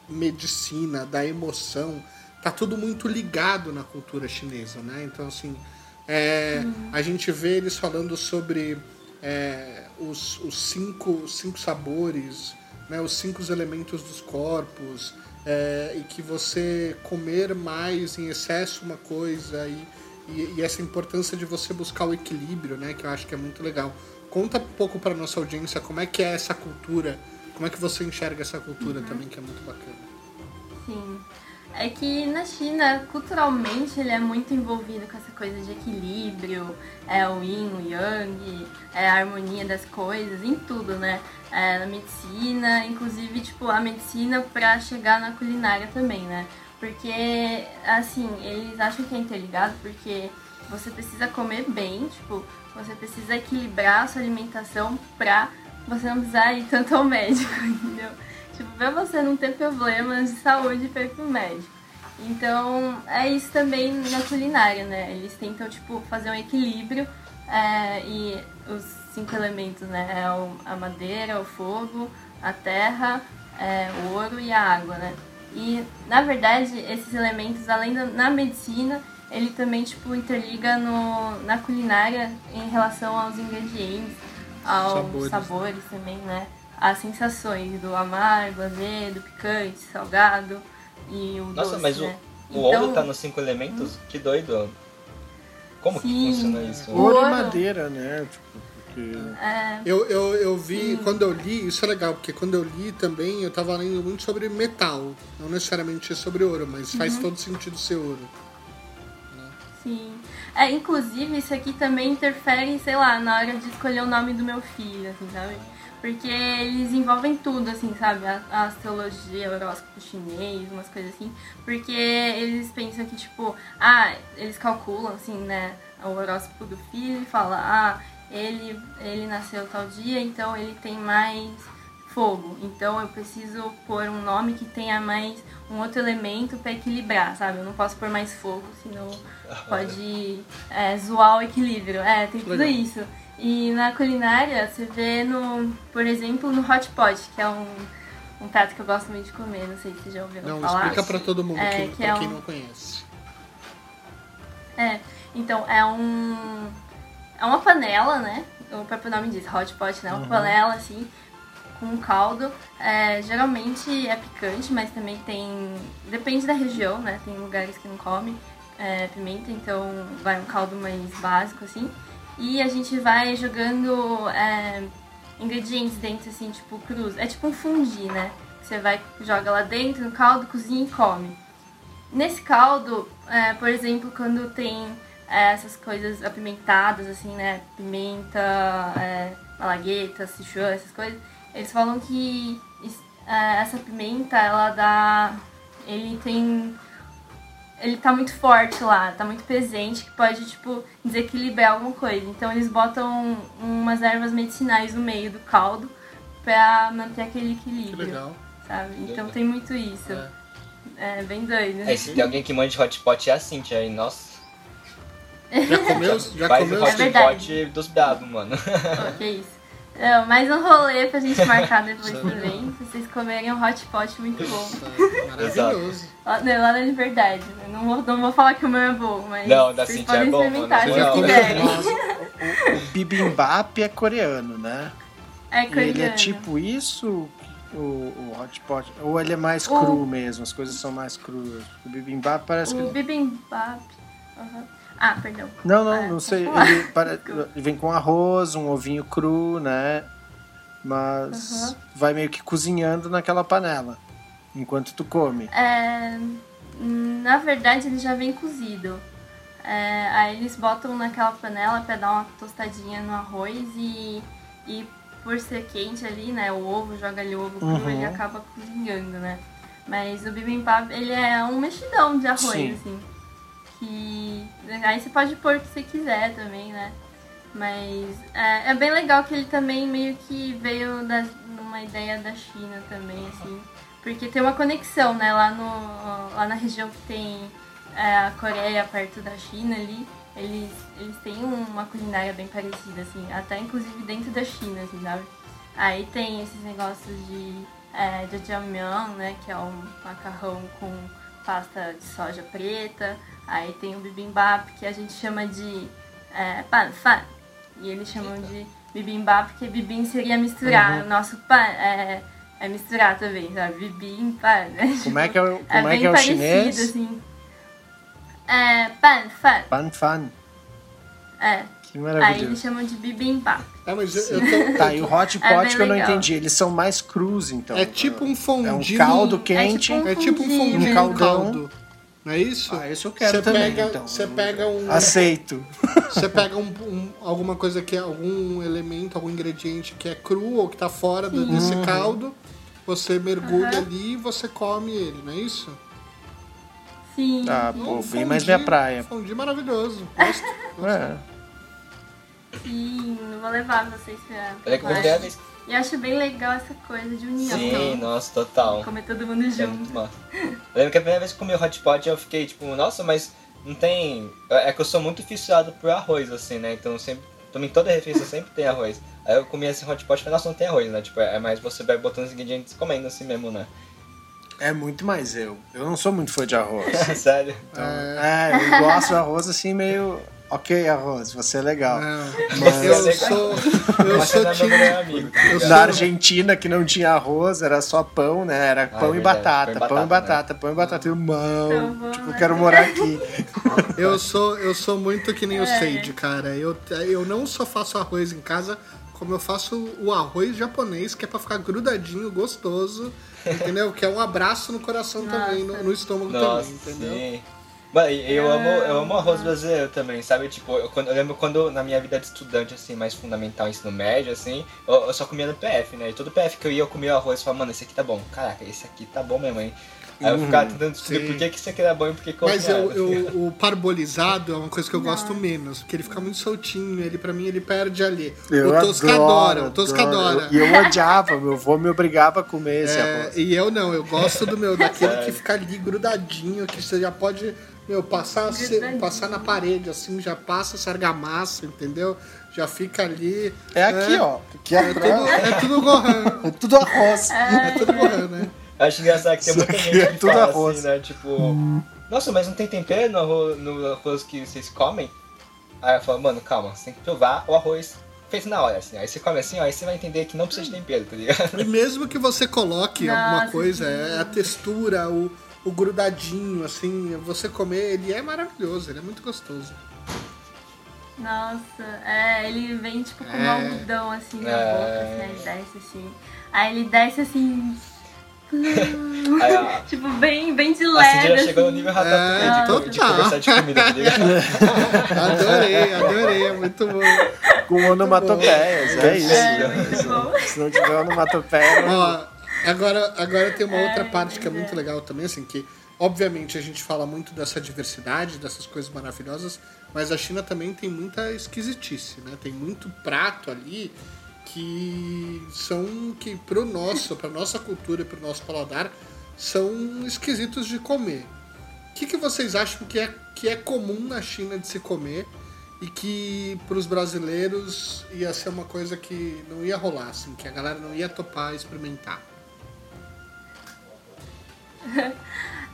medicina, da emoção, tá tudo muito ligado na cultura chinesa, né? Então, assim, é, a gente vê eles falando sobre é, os, os cinco, cinco sabores, né? os cinco elementos dos corpos, é, e que você comer mais em excesso uma coisa e, e, e essa importância de você buscar o equilíbrio, né? Que eu acho que é muito legal. Conta um pouco para nossa audiência como é que é essa cultura, como é que você enxerga essa cultura também, que é muito bacana. Sim. É que na China, culturalmente, ele é muito envolvido com essa coisa de equilíbrio, é o yin, o yang, é a harmonia das coisas, em tudo, né? É, na medicina, inclusive, tipo, a medicina pra chegar na culinária também, né? Porque, assim, eles acham que é interligado porque você precisa comer bem, tipo, você precisa equilibrar a sua alimentação pra você não precisar ir tanto ao médico, entendeu? Tipo, pra você não ter problemas de saúde pra ir pro médico. Então, é isso também na culinária, né? Eles tentam, tipo, fazer um equilíbrio é, e os cinco elementos, né? É a madeira, o fogo, a terra, é, o ouro e a água, né? E, na verdade, esses elementos, além da na medicina, ele também, tipo, interliga no, na culinária em relação aos ingredientes, aos Sabores. sabores, também, né? As sensações do amargo, azedo, picante, salgado e o Nossa, doce, mas o, né? o ouro tá nos cinco elementos? Que doido. Como que Sim. funciona isso? O Ouro e ouro- madeira, né? Tipo, porque... É, Eu, eu, eu vi, quando eu li, isso é legal, porque quando eu li também, eu tava lendo muito sobre metal. Não necessariamente sobre ouro, mas faz Uhum. todo sentido ser ouro. sim. É, inclusive, isso aqui também interfere, sei lá, na hora de escolher o nome do meu filho, assim, sabe? Porque eles envolvem tudo, assim, sabe? A, a astrologia, o horóscopo chinês, umas coisas assim. Porque eles pensam que, tipo, ah, eles calculam, assim, né, o horóscopo do filho e falam, ah, ele, ele nasceu tal dia, então ele tem mais fogo. Então eu preciso pôr um nome que tenha mais um outro elemento pra equilibrar, sabe? Eu não posso pôr mais fogo, senão pode é, zoar o equilíbrio. É, tem tudo isso. E na culinária, você vê no, por exemplo, no hot pot, que é um, um prato que eu gosto muito de comer, não sei se vocês já ouviram Não, falar. explica pra todo mundo, É, que, que pra é quem um- não conhece. É, então é um. É uma panela, né? O próprio nome diz, hot pot, né? Uma panela assim, com um caldo. É, geralmente é picante, mas também tem. Depende da região, né? Tem lugares que não comem é, pimenta, então vai um caldo mais básico, assim. E a gente vai jogando é, ingredientes dentro, assim, tipo cruz. É tipo um fundi, né? Você vai, joga lá dentro no caldo, cozinha e come. Nesse caldo, é, por exemplo, quando tem é, essas coisas apimentadas, assim, né? Pimenta, é, malagueta, essas coisas, eles falam que é, essa pimenta, ela dá. Ele tem. Ele tá muito forte lá, tá muito presente, que pode, tipo, desequilibrar alguma coisa. Então eles botam umas ervas medicinais no meio do caldo pra manter aquele Que equilíbrio. legal. Sabe? Então tem muito isso. É. É, bem doido. É, se tem alguém que mande hotpot é a Cintia aí, nossa. Já comeu? Já Faz comeu? o É verdade. hotpot dos brabos, mano. Pô, que isso. Não, mais um rolê pra gente marcar depois também. Pra vocês comerem um hot pot muito bom. Maravilhoso. Lá, não, lá na Liberdade. Eu não vou, não vou falar que o meu é bom, mas Não, da vocês é podem bom, experimentar mano. se quiserem. comeu? O bibimbap é coreano, né? É E ele é coreano. tipo isso, o, o hot pot? Ou ele é mais O- cru mesmo? As coisas são mais cruas? O bibimbap parece O que... bibimbap. Aham. Ah, perdão. Não, não, Ah, não sei. Ele, pare- ele vem com arroz, um ovinho cru, né? Mas vai meio que cozinhando naquela panela. Enquanto tu come. É, na verdade, ele já vem cozido. É, aí eles botam naquela panela pra dar uma tostadinha no arroz e, e por ser quente ali, né, o ovo, joga ali o ovo cru, Uhum. ele acaba cozinhando, né. Mas o bibimbap, ele é um mexidão de arroz, Sim. assim. Que aí você pode pôr o que você quiser também, né. Mas é, é bem legal que ele também meio que veio da, numa ideia da China também, assim. Porque tem uma conexão, né? Lá, no, lá na região que tem é, a Coreia perto da China ali, eles, eles têm uma culinária bem parecida, assim, até inclusive dentro da China, assim, sabe? Aí tem esses negócios de é, né? Que é um macarrão com pasta de soja preta. Aí tem o bibimbap, que a gente chama de é, pan fan. E eles chamam de bibimbap, porque bibim seria misturar. O nosso pan é, é misturar também, sabe? Bibim, pan. né? Como é que é, o- como é, bem que é o parecido, chinês? assim. É, pan fan. Pan fan. É. Que Aí maravilhoso. eles chamam de bibimbap. É, mas eu, eu tô. Tá, e o hot É pot bem que eu não legal. entendi. Eles são mais crus, então. É tipo um É um fondue. caldo quente. É tipo É tipo um fondue um um caldão. caldo. Não é isso? Ah, esse eu quero Você também, pega, então. Você pega um. Aceito. Você pega um, um- alguma coisa que é algum elemento, algum ingrediente que é cru ou que tá fora do- desse Uhum. caldo, você mergulha Aham. ali e você come ele, não é isso? Sim. Ah, pô, Um bem mais minha praia. Fondue maravilhoso. Gosto. É. Sim, vou levar vocês pra. Olha que pra vez. E acho bem legal essa coisa de união. Sim, então, nossa, total. Comer todo mundo É junto. muito massa. Eu lembro que a primeira vez que comi o hot pot eu fiquei tipo, nossa, mas não tem. É que eu sou muito fissurado por arroz, assim, né? Então sempre. Também toda refeição sempre tem arroz. Aí eu comi esse hot pot e falei, nossa, não tem arroz, né? Tipo, é mais você vai botando os ingredientes comendo assim mesmo, né? É muito mais eu. Eu não sou muito fã de arroz. Sério. Então, é, eu gosto de arroz assim meio. Ok, arroz, você é legal. Não, Mas- eu sou. Eu sou é time. tá Na Argentina, que não tinha arroz, era só pão, né? Era pão e verdade, batata, pão e pão e batata, batata, pão e batata. Irmão, tipo, quero morar aqui. Eu sou, eu sou muito que nem o É. Sage, cara. Eu, eu não só faço arroz em casa, como eu faço o arroz japonês, que é pra ficar grudadinho, gostoso, entendeu? Que é um abraço no coração Nossa. também, no, no estômago Nossa, também, entendeu? sim. Mano, eu amo, eu amo Ah. arroz brasileiro também, sabe? Tipo, eu, quando, eu lembro quando na minha vida de estudante, assim, mais fundamental, ensino médio, assim, eu, eu só comia no PF, né? E todo PF que eu ia, eu comia o arroz e falava, mano, esse aqui tá bom. Caraca, esse aqui tá bom mesmo, hein? Aí eu ficava tentando descobrir sim. por que, que esse aqui era bom e por que, que eu Mas não eu, era. eu- o parbolizado é uma coisa que eu gosto Nossa. menos, porque ele fica muito soltinho, ele pra mim ele perde ali. Eu o Tosca adoro, adora, o Tosca adoro. adora. E eu odiava, meu avô me obrigava a comer esse É, arroz. e eu não, eu gosto do meu, daquele que Sério? fica ali grudadinho, que você já pode, meu, passar, passar na parede, assim, já passa essa argamassa, entendeu? Já fica ali. É aqui, ó. Aqui É tudo, é tudo Gohan. É tudo arroz. É tudo Gohan, né? Eu acho engraçado que tem Isso muita aqui gente é que tudo fala arroz. assim, né? Tipo, nossa, mas não tem tempero no arroz, no arroz que vocês comem? Aí eu falo, mano, calma, você tem que provar o arroz feito na hora, assim. Aí você come assim, ó, aí você vai entender que não precisa de tempero, tá ligado? E mesmo que você coloque Nossa, alguma coisa, sim. é a textura, o, o grudadinho, assim, você comer, ele é maravilhoso, ele é muito gostoso. Nossa, é, ele vem tipo com um É. algodão assim na É. boca, assim, aí desce assim. Aí ele desce assim. Aí, ó, tipo, bem, bem de leve. Cindy já chegou no assim. nível ratatouille É, de, de total. conversar de comida, tá ligado? Adorei, adorei, é muito bom. Com onomatopeias, é isso. É, muito bom. Se não tiver onomatopeia, não- agora, agora tem uma outra Ai, parte que é muito é. legal também, assim, que obviamente a gente fala muito dessa diversidade, dessas coisas maravilhosas, mas a China também tem muita esquisitice, né? Tem muito prato ali que são que pro nosso, pra nossa cultura e pro nosso paladar são esquisitos de comer. O que, que vocês acham que é, que é comum na China de se comer e que pros brasileiros ia ser uma coisa que não ia rolar, assim, que a galera não ia topar experimentar?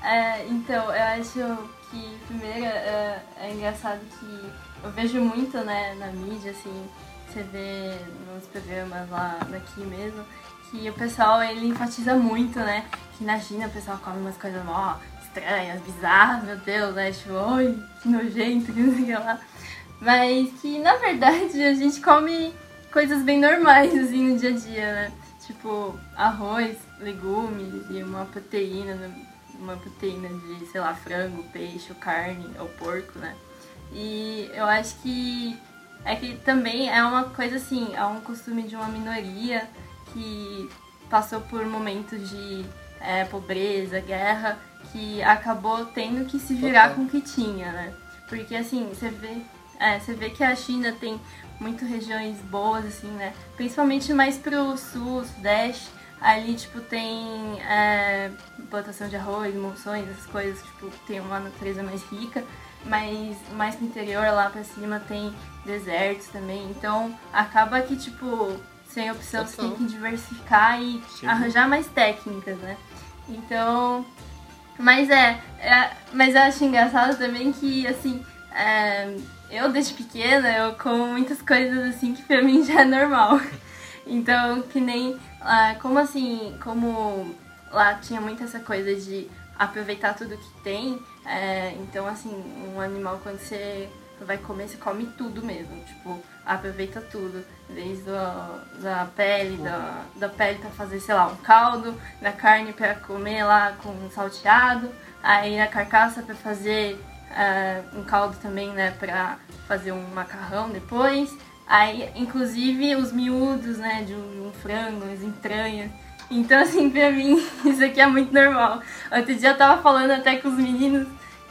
É, então, eu acho que, primeiro, é, é engraçado que eu vejo muito, né, na mídia, assim, você vê nos programas lá daqui mesmo, que o pessoal, ele enfatiza muito, né, que na China o pessoal come umas coisas mó estranhas, bizarras, meu Deus, né, tipo, oi, que nojento, que não sei lá. Mas que, na verdade, a gente come coisas bem normais, assim, no dia a dia, né? Tipo, arroz, legumes e uma proteína, uma proteína de, sei lá, frango, peixe, ou carne, ou porco, né? E eu acho que é que também é uma coisa assim, é um costume de uma minoria que passou por momentos de é, pobreza, guerra, que acabou tendo que se virar Total. com o que tinha, né? Porque assim, você vê, é, você vê que a China tem muito regiões boas, assim, né? Principalmente mais pro sul, sudeste. Ali, tipo, tem é, plantação de arroz, monções, essas coisas, tipo, tem uma natureza mais rica. Mas mais pro interior, lá pra cima, tem desertos também. Então, acaba que, tipo, sem opção, você tem que diversificar e Sim. arranjar mais técnicas, né? Então, mas é, é, mas eu acho engraçado também que, assim, é, eu desde pequena, eu como muitas coisas assim que pra mim já é normal. Então, que nem, ah, como assim, como lá tinha muito essa coisa de aproveitar tudo que tem, é, então assim, um animal quando você vai comer, você come tudo mesmo, tipo, aproveita tudo, desde a, da pele, da, da pele pra fazer, sei lá, um caldo, da carne pra comer lá com salteado, aí a carcaça pra fazer é, um caldo também, né, pra fazer um macarrão depois, aí inclusive os miúdos, né, de um, um frango, as entranhas, então, assim, pra mim, isso aqui é muito normal. Outro dia eu tava falando até com os meninos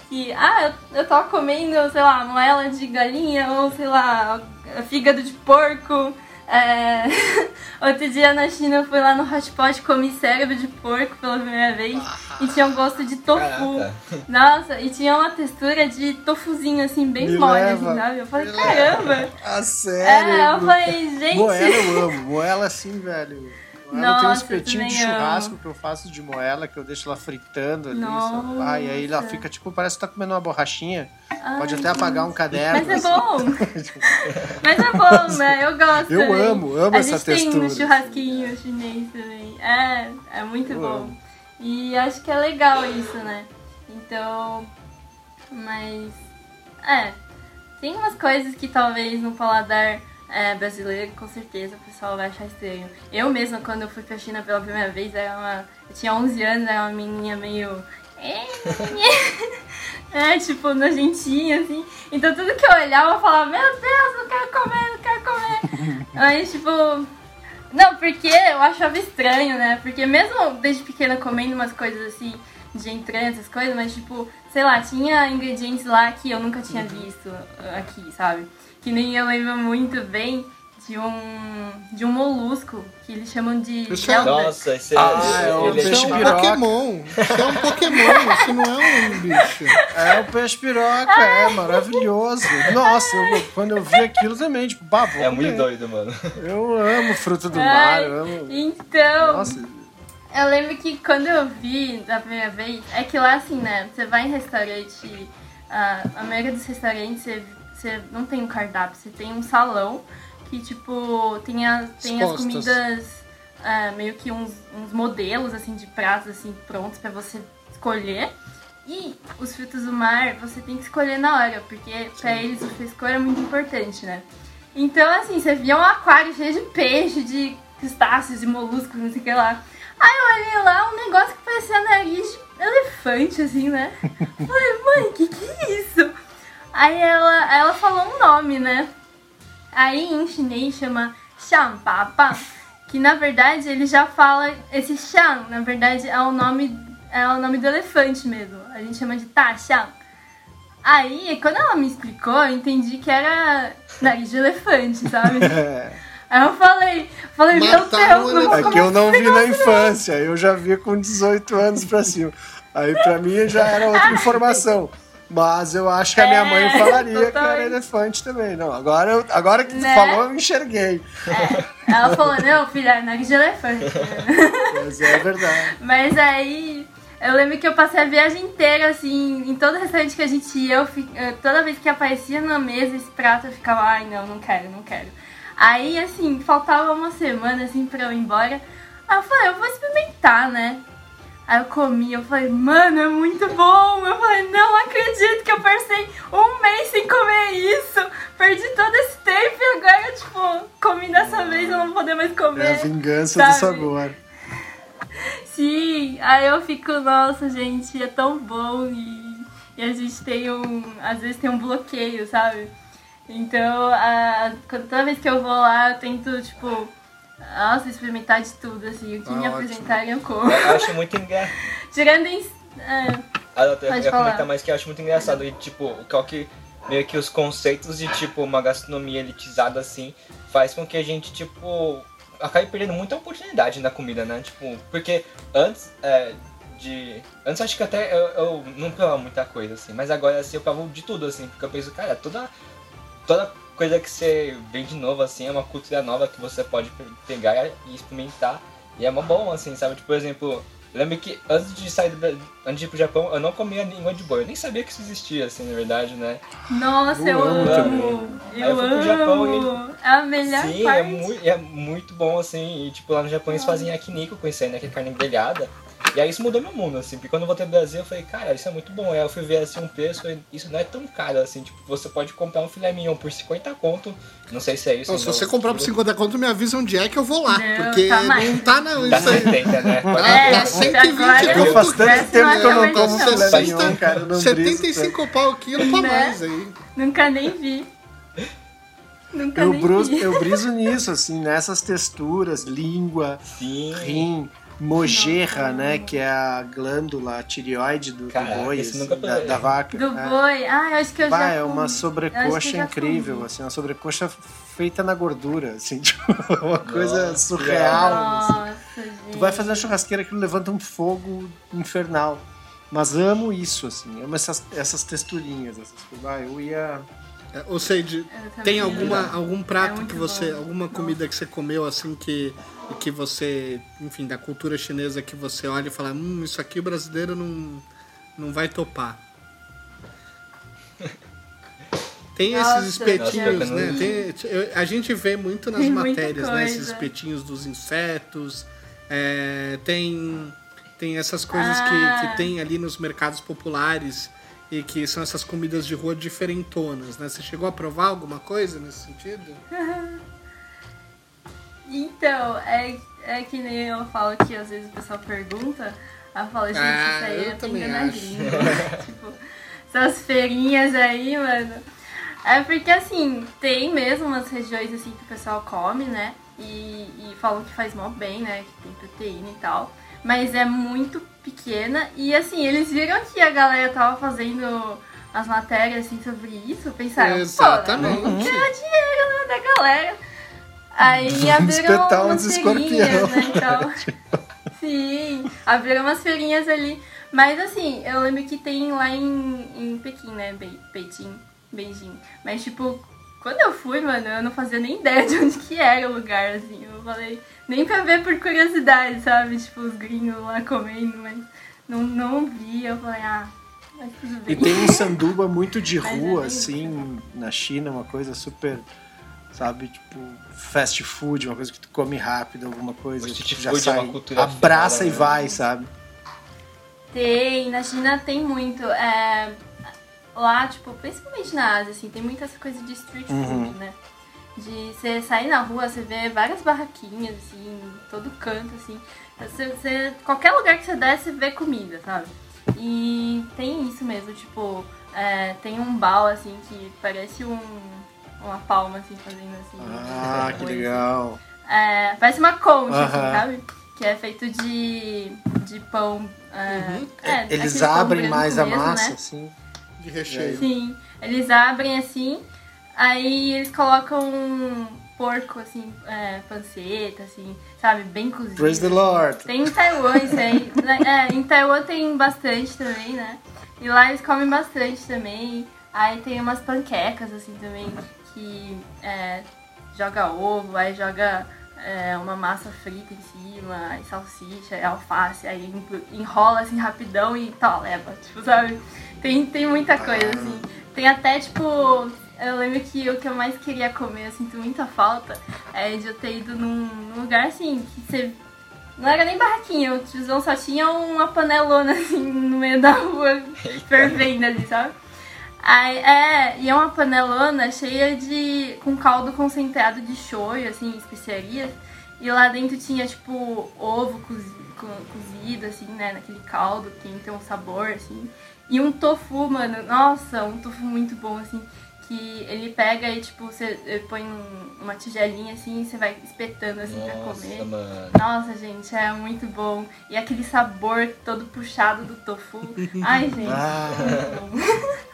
que, ah, eu, eu tava comendo, sei lá, moela de galinha ou, sei lá, fígado de porco. É, Outro dia na China eu fui lá no hotpot comi cérebro de porco pela primeira vez e tinha um gosto de tofu. Caraca. Nossa, e tinha uma textura de tofuzinho assim, bem Me mole, leva, assim, sabe? Eu falei, caramba! Ah, É, sério? eu falei, gente. Moela eu amo. Moela assim, velho. Moela tem um Nossa, espetinho de amo. churrasco que eu faço de moela, que eu deixo ela fritando ali. Sabe? Nossa. Ai, aí ela fica tipo, parece que tá comendo uma borrachinha. Pode até apagar um caderno. Mas é assim. bom! Mas é bom, né? Eu gosto. Eu também. amo, amo A essa gente tem textura, um churrasquinho chinês também. É, é muito Eu bom. amo. E acho que é legal isso, né? Então. Mas. É. Tem umas coisas que talvez no paladar é, brasileiro, com certeza, o pessoal vai achar estranho. Eu mesma, quando eu fui pra China pela primeira vez, era uma. Eu tinha 11 anos, era uma menininha meio. É, tipo, nojentinha, assim. Então tudo que eu olhava, eu falava, meu Deus, não quero comer, não quero comer. Aí, tipo. Não, porque eu achava estranho, né? Porque mesmo desde pequena comendo umas coisas assim, de entranha, essas coisas, mas tipo, sei lá, tinha ingredientes lá que eu nunca tinha visto aqui, sabe? Que nem eu lembro muito bem de um. de um molusco que eles chamam de. É-. Nossa, esse Ah, esse- é ele é peixe um piroca. Pokémon. Isso é um Pokémon. Isso não é um bicho. É o peixe piroca, é maravilhoso. Nossa, eu- quando eu vi aquilo também, tipo, bah, vou É muito doido, mano. Eu amo fruto do mar, eu amo. Então. Nossa, Eu lembro que quando eu vi da primeira vez, é que lá assim, né? Você vai em restaurante, a, a maioria dos restaurantes você, você não tem um cardápio, você tem um salão que tipo tem, a, tem as comidas ah, meio que uns, uns modelos assim de pratos assim prontos pra você escolher. E os frutos do mar você tem que escolher na hora, porque pra eles o frescor é muito importante, né? Então, assim, você via um aquário cheio de peixe, de crustáceos, de moluscos, não sei o que lá. Aí eu olhei lá um negócio que parecia nariz de elefante, assim, né? Falei, mãe, que que é isso? Aí ela, ela falou um nome, né? Aí em chinês chama Xiang Papa, que na verdade ele já fala esse Xiang, na verdade é o nome é o nome do elefante mesmo. A gente chama de Ta Xiang. Aí, quando ela me explicou, eu entendi que era nariz de elefante, sabe? é. Aí eu falei, falei, meu Mataram Deus, o não vou É que comer eu não vi na infância, eu já vi com 18 anos pra cima. Aí pra mim já era outra informação. Mas eu acho que a minha É, mãe falaria que era elefante também. Não, agora, eu- agora que tu Né? falou, eu enxerguei. não. Ela falou, não, filha, é nariz de elefante. Mas é verdade. Mas aí, eu lembro que eu passei a viagem inteira, assim, em todo restaurante que a gente ia, eu- toda vez que aparecia na mesa esse prato, eu ficava, ai, não, não quero, não quero. Aí, assim, faltava uma semana, assim, pra eu ir embora. Aí eu falei, eu vou experimentar, né? Aí eu comi, eu falei, mano, é muito bom. Eu falei, não acredito que eu passei um mês sem comer isso. Perdi todo esse tempo e agora, tipo, comi dessa vez, eu não vou poder mais comer. É a vingança do sabe? sabor. Sim, aí eu fico, nossa, gente, é tão bom e, e a gente tem um. Às vezes tem um bloqueio, sabe? Então, a, toda vez que eu vou lá, eu tento, tipo, nossa, experimentar de tudo, assim. O que Ah, me ótimo. apresentarem eu como. Eu acho muito engraçado. Tirando em. é, Ah, eu eu ia comentar mais que eu acho muito engraçado. E, tipo, o qual que meio que os conceitos de, tipo, uma gastronomia elitizada assim faz com que a gente, tipo, acabe perdendo muita oportunidade na comida, né? Tipo, porque antes é, de. Antes acho que até eu, eu não provava muita coisa, assim, mas agora assim eu provo de tudo, assim, porque eu penso, cara, toda. Toda coisa que você vem de novo, assim, é uma cultura nova que você pode pe- pegar e experimentar. E é mó bom, assim, sabe? Tipo, por exemplo, lembro que antes de sair do antes de ir pro Japão, eu não comia língua de boi. Eu nem sabia que isso existia, assim, na verdade, né? Nossa, eu, Eu amo amo! Eu eu fui pro Japão amo! É a melhor Sim, parte. é, mui- é muito bom, assim. E, tipo, lá no Japão eles fazem yakiniku com isso aí, né? Que é carne grelhada. E aí isso mudou meu mundo, assim. Porque quando eu voltei pro Brasil, eu falei, cara, isso é muito bom. Aí eu fui ver, assim, um preço isso não é tão caro, assim. Tipo, você pode comprar um filé mignon por 50 conto. Não sei se é isso. Não, se você comprar por quilo. 50 conto, me avisa onde é que eu vou lá. Não, porque tá mais. não tá não. Dá Isso aí. 70, né? Ah, É, tá ver. 120 agora conto. Faz tanto tempo que eu não como filé não. mignon, cara. não briso, 75 pau o quilo pra Né? nós aí. Nunca nem vi. Nunca Eu, nem bruso, vi. eu briso nisso, assim, nessas texturas, língua, Sim. rim. Mojerra, né? Que é a glândula tireoide do, do Caraca, boi, esse assim, da, da vaca. Do é. boi. Ah, eu acho que eu Bah, já é uma sobrecoxa incrível, comi. assim, uma sobrecoxa feita na gordura, assim, tipo, uma coisa Nossa, surreal. assim. Nossa, gente. Tu vai fazer a churrasqueira que levanta um fogo infernal. Mas amo isso, assim, amo essas, essas texturinhas, essas coisas. Ah, eu ia. É, Ou seja, tem alguma, algum prato É que você. bom. Alguma comida que você comeu assim que. que você. Enfim, da cultura chinesa que você olha e fala, hum, isso aqui o brasileiro não, não vai topar. Tem Nossa, esses espetinhos, né? Tem- eu- a gente vê muito nas Tem matérias, né? Esses espetinhos dos insetos. é, tem, tem essas coisas Ah. que, que tem ali nos mercados populares e que são essas comidas de rua diferentonas, né? Você chegou a provar alguma coisa nesse sentido? Então, é, é que nem eu falo que às vezes o pessoal pergunta, aí eu falo, gente, Ah, isso aí eu é na acho. língua. tipo, essas feirinhas aí, mano. É porque assim, tem mesmo umas regiões assim que o pessoal come, né? E, e falam que faz mal bem, né? Que tem proteína e tal. Mas é muito pequena. E assim, eles viram que a galera tava fazendo as matérias assim sobre isso, pensaram, Exatamente. pô, ganhar dinheiro né, da galera. Aí abriram umas feirinhas, né? Então, sim, abriram umas feirinhas ali. Mas assim, eu lembro que tem lá em, em Pequim, né? Be Beijing, Beijing. Mas tipo, quando eu fui, mano, eu não fazia nem ideia de onde que era o lugar, assim. Eu falei, nem pra ver por curiosidade, sabe? Tipo, os gringos lá comendo, mas não, não vi. Eu falei, ah, mas tudo E bem. tem um sanduba muito de é rua, assim, na China, uma coisa super, sabe, tipo, fast food, uma coisa que tu come rápido, alguma coisa, street tipo, já food é uma sai, cultura abraça e vai, sabe? Tem, na China tem muito. É, lá, tipo, principalmente na Ásia, assim, tem muita essa coisa de street food, Uhum. né? De você sair na rua, você vê várias barraquinhas, assim, em todo canto, assim. Você, você- qualquer lugar que você der, você vê comida, sabe? E tem isso mesmo, tipo, é, tem um bal, assim, que parece um, uma palma, assim, fazendo assim. Ah, que coisa. legal. É, parece uma concha, assim, Aham. sabe? Que é feito de, de pão. é, é, Eles pão abrem mais a mesmo, massa, né? assim. De recheio. Sim, eles abrem assim, aí eles colocam um porco, assim, é, panceta, assim, sabe? Bem cozido. Praise the Lord. Tem em Taiwan isso aí. né? É, em Taiwan tem bastante também, né? E lá eles comem bastante também. Aí tem umas panquecas, assim, também, que é, joga ovo, aí joga é, uma massa frita em cima, aí salsicha, aí alface, aí enrola assim rapidão e tal, leva, tipo, sabe? Tem, tem muita coisa, assim. Tem até, tipo, eu lembro que o que eu mais queria comer, eu sinto muita falta, é de eu ter ido num, num lugar assim, que você não era nem barraquinha, o tiozão só tinha uma panelona assim no meio da rua, fervendo ali, sabe? Aí, é, e é uma panelona cheia de. com caldo concentrado de shoyu, assim, especiarias. E lá dentro tinha, tipo, ovo cozi, co- cozido, assim, né, naquele caldo, que tem um sabor, assim. E um tofu, mano, nossa, um tofu muito bom, assim, que ele pega e, tipo, você eh, põe uma tigelinha, assim, e você vai espetando, assim, pra comer. Nossa, mano. Nossa, gente, é muito bom. E aquele sabor todo puxado do tofu. Ai, gente, Ah. muito bom.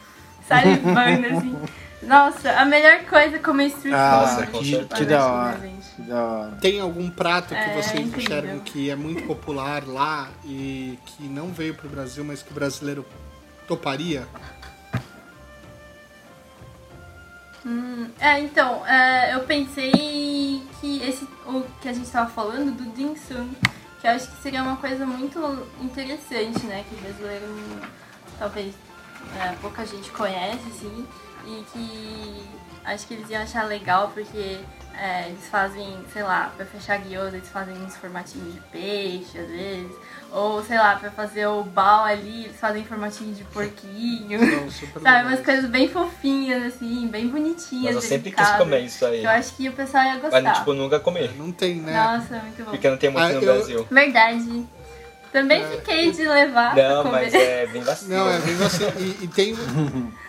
Salivando, assim. Nossa, a melhor coisa é comer street Nossa, food. com que, que da hora. gente. Que da hora. Tem algum prato que É, vocês incrível. enxergam que é muito popular lá e que não veio pro Brasil, mas que o brasileiro toparia? É, então, é, eu pensei que esse, o que a gente tava falando do dim sum, que eu acho que seria uma coisa muito interessante, né? Que o brasileiro talvez é, pouca gente conhece, assim, e que acho que eles iam achar legal porque é, eles fazem, sei lá, pra fechar guiosa, eles fazem uns formatinhos de peixe, às vezes, ou sei lá, pra fazer o bal ali, eles fazem formatinho de porquinho. Sabe, umas coisas bem fofinhas, assim, bem bonitinhas. Mas eu sempre quis comer isso aí. Eu acho que o pessoal ia gostar. Mas, tipo, nunca comi. Não tem, né? Nossa, muito bom. Porque não tem muito Ah, no eu- Brasil. Verdade. Também fiquei de levar pra Não, comer. mas é bem vacilo. Não, é bem assim. E, e tem.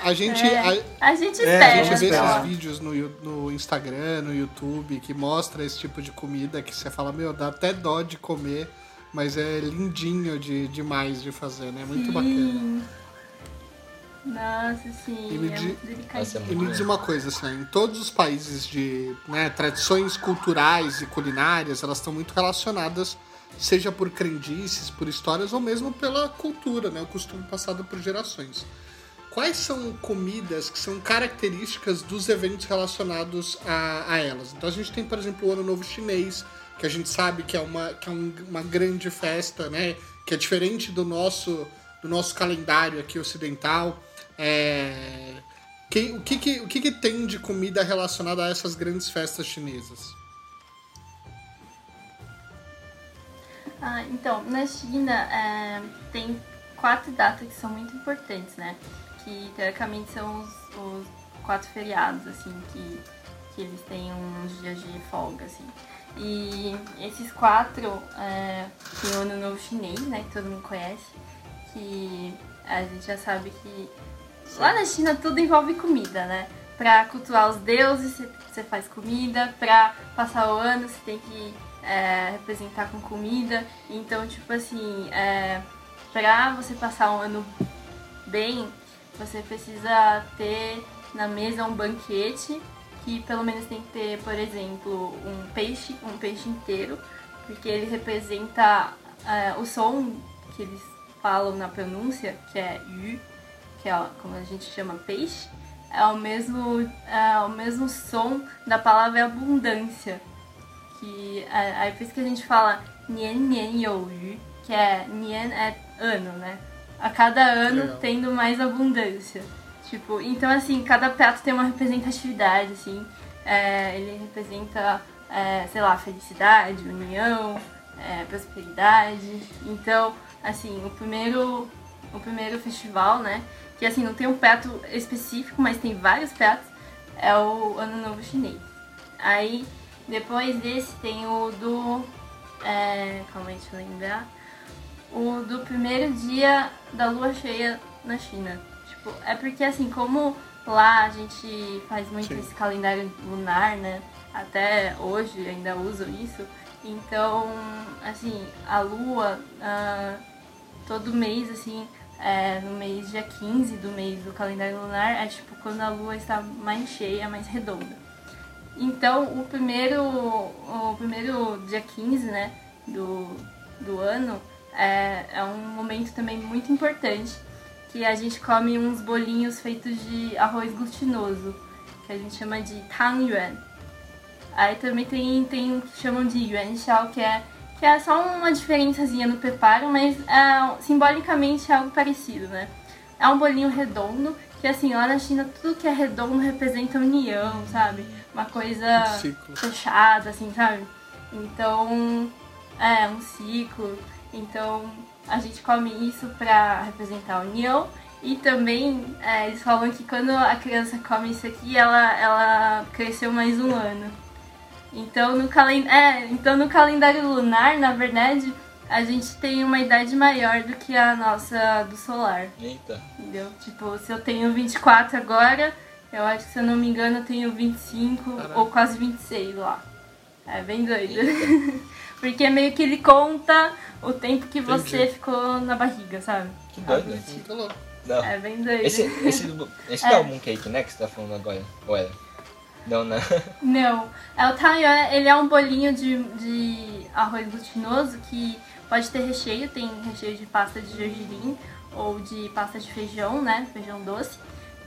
A gente. É, A, a gente É, a espera. gente vê espera. esses vídeos no, no Instagram, no YouTube, que mostra esse tipo de comida que você fala, meu, dá até dó de comer, Mas é lindinho de, demais de fazer, né? Muito Sim. bacana. Nossa, E sim, me é di- muito delicadinho. E me diz uma coisa, assim, em todos os países de né, tradições culturais e culinárias, elas estão muito relacionadas, seja por crendices, por histórias ou mesmo pela cultura, né, o costume passado por gerações. Quais são comidas que são características dos eventos relacionados a, a elas? Então a gente tem, por exemplo, o Ano Novo Chinês, que a gente sabe que é uma, que é um- uma grande festa, né? Que é diferente do nosso, do nosso calendário aqui ocidental. É, que- o que, que- o que, que tem de comida relacionada a essas grandes festas chinesas? Ah, então, na China é, tem quatro datas que são muito importantes, né? Que teoricamente são os, os quatro feriados, assim, que, que eles têm uns dias de folga, assim. E esses quatro é, tem o Ano Novo Chinês, né? Que todo mundo conhece. Que a gente já sabe que lá na China tudo envolve comida, né? Pra cultuar os deuses, você- faz comida. Pra passar o ano, você tem que é, representar com comida. Então, tipo assim, é, pra você passar um ano bem, você precisa ter na mesa um banquete que pelo menos tem que ter, por exemplo, um peixe, um peixe inteiro, porque ele representa é, o som que eles falam na pronúncia, que é yu, que é como a gente chama peixe, é o mesmo, é o mesmo som da palavra abundância. Que é, aí por isso que a gente fala nian nian you yu, que é nian é ano, né? A cada ano Legal. tendo mais abundância. Tipo, então assim, cada prato tem uma representatividade, assim. É, ele representa, é, sei lá, felicidade, união, é, prosperidade. Então, assim, o primeiro, o primeiro festival, né? Que assim, não tem um prato específico, mas tem vários pratos, é o Ano Novo Chinês. Aí, depois desse tem o do. É, calma aí, deixa eu lembrar. O do primeiro dia da lua cheia na China. Tipo, é porque assim, como lá a gente faz muito Sim. esse calendário lunar, né? Até hoje ainda usam isso. Então, assim, a lua, ah, todo mês, assim, é, no mês dia 15 do mês do calendário lunar, é tipo quando a lua está mais cheia, mais redonda. Então, o primeiro, o primeiro dia 15, né, do, do ano, é, é um momento também muito importante, que a gente come uns bolinhos feitos de arroz glutinoso, que a gente chama de tang yuan. Aí também tem, tem o que chamam de yuan xiao, que é, que é só uma diferençazinha no preparo, mas é, simbolicamente é algo parecido, né? É um bolinho redondo, que assim, lá na China tudo que é redondo representa união, sabe? Uma coisa Um fechada, assim, sabe? Então, é um ciclo. Então, a gente come isso pra representar a união. E também, é, eles falam que quando a criança come isso aqui, ela, ela cresceu mais um ano. Então no, calen é, então, no calendário lunar, na verdade, a gente tem uma idade maior do que a nossa do solar. Eita. Entendeu? Tipo, se eu tenho 24 agora, eu acho que se eu não me engano eu tenho 25 Caraca. ou quase 26 lá. É bem doido. Porque meio que ele conta o tempo que você Entendi. ficou na barriga, sabe? Que doido. Tipo. Muito louco. Não. É bem doido. Esse, esse, esse É. é o mooncake, né, que você tá falando agora? Ou era? Não, né? Não, é o taiwan, ele é um bolinho de, de arroz glutinoso que pode ter recheio, tem recheio de pasta de gergelim ou de pasta de feijão, né, feijão doce.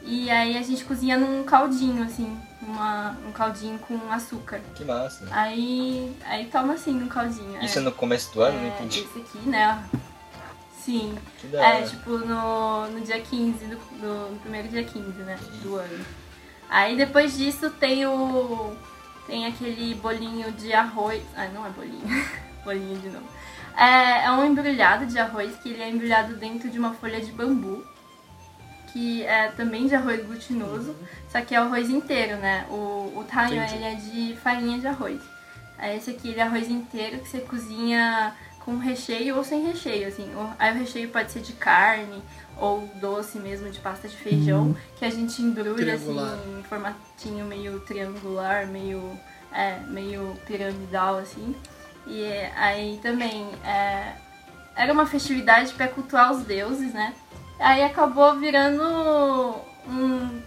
E aí a gente cozinha num caldinho, assim, uma, um caldinho com açúcar. Que massa. Aí, aí toma assim no caldinho. Isso é é. no começo do ano? Não É, entendi. esse aqui, né, sim. Que da É, hora. tipo, no, no dia 15, do, do- no primeiro dia 15, né, do ano. Aí depois disso tem o. Tem aquele bolinho de arroz. Ah, não é bolinho. bolinho de novo. É, é um embrulhado de arroz que ele é embrulhado dentro de uma folha de bambu. Que é também de arroz glutinoso, só que é o arroz inteiro, né? O, o Entendi. ele é de farinha de arroz. Esse aqui ele é arroz inteiro que você cozinha com recheio ou sem recheio, assim. Aí o recheio pode ser de carne ou doce mesmo, de pasta de feijão, que a gente embrulha assim, em formatinho meio triangular, meio, é, meio piramidal, assim. E aí também é, era uma festividade para cultuar os deuses, né? Aí acabou virando um,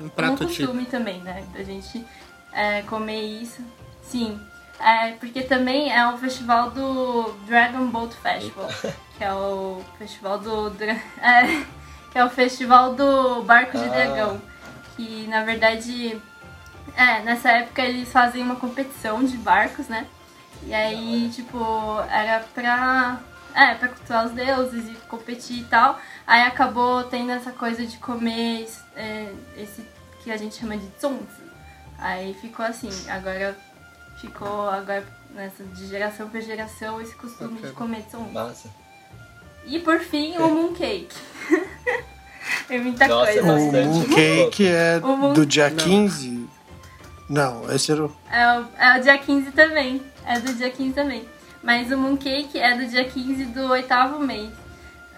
Um um prato típico. costume também, né? Da gente é, comer isso. Sim. É, porque também é o festival do Dragon Boat Festival, que é o festival do. É, que é o festival do barco de Ah. dragão. Que na verdade. É, nessa época eles fazem uma competição de barcos, né? E aí, tipo, era pra. É, pra cultuar os deuses e competir e tal. Aí acabou tendo essa coisa de comer é, esse que a gente chama de tsonzi. Aí ficou assim, agora ficou agora nessa de geração pra geração esse costume Bacana. de comer tsonzi. Massa. E por fim, o mooncake. Tem muita Nossa, coisa. O. Mooncake é O Moon- do dia Não. 15? Não, esse era o... É o, é o dia 15 também. É do dia 15 também. Mas o Mooncake é do dia 15 do oitavo mês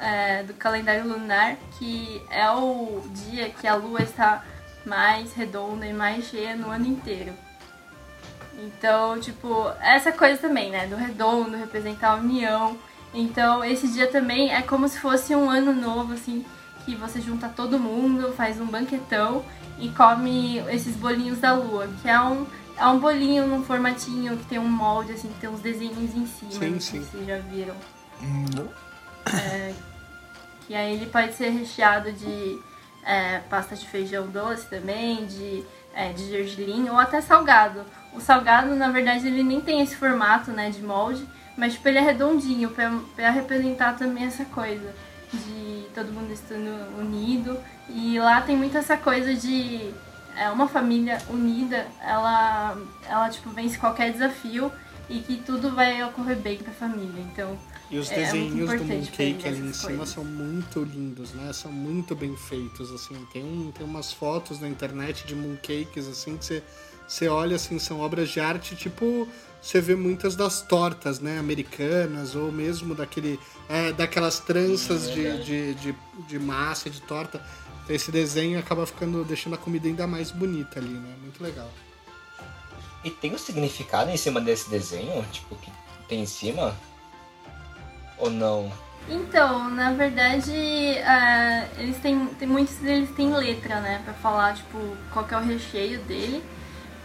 é, do calendário lunar, que é o dia que a lua está mais redonda e mais cheia no ano inteiro. Então, tipo, essa coisa também, né? Do redondo, representar a união. Então, esse dia também é como se fosse um ano novo, assim, que você junta todo mundo, faz um banquetão e come esses bolinhos da lua, que é um, é um bolinho num formatinho que tem um molde, assim, que tem uns desenhos em cima. Sim, sim. vocês já viram. Não. Que aí ele pode ser recheado de é, pasta de feijão doce também, de, é, de gergelim ou até salgado. O salgado, na verdade, ele nem tem esse formato né, de molde, mas tipo, ele é redondinho pra, pra representar também essa coisa de todo mundo estando unido. E lá tem muito essa coisa de é, uma família unida, ela, ela tipo, vence qualquer desafio e que tudo vai ocorrer bem pra família. Então, E os É, é desenhos do importante pra mooncake ali em cima coisas. são muito lindos, né? São muito bem feitos, assim. Tem, um, tem umas fotos na internet de mooncakes, assim, que você, você olha, assim, são obras de arte, tipo... Você vê muitas das tortas, né? Americanas, ou mesmo daquele, é, daquelas tranças É de, de, de, de massa, de torta. Esse desenho acaba ficando, deixando a comida ainda mais bonita ali, né? Muito legal. E tem um significado em cima desse desenho? Tipo, que tem em cima? Ou não? Então, na verdade, ah, eles têm, tem muitos deles têm letra, né, Pra falar tipo qual que é o recheio dele.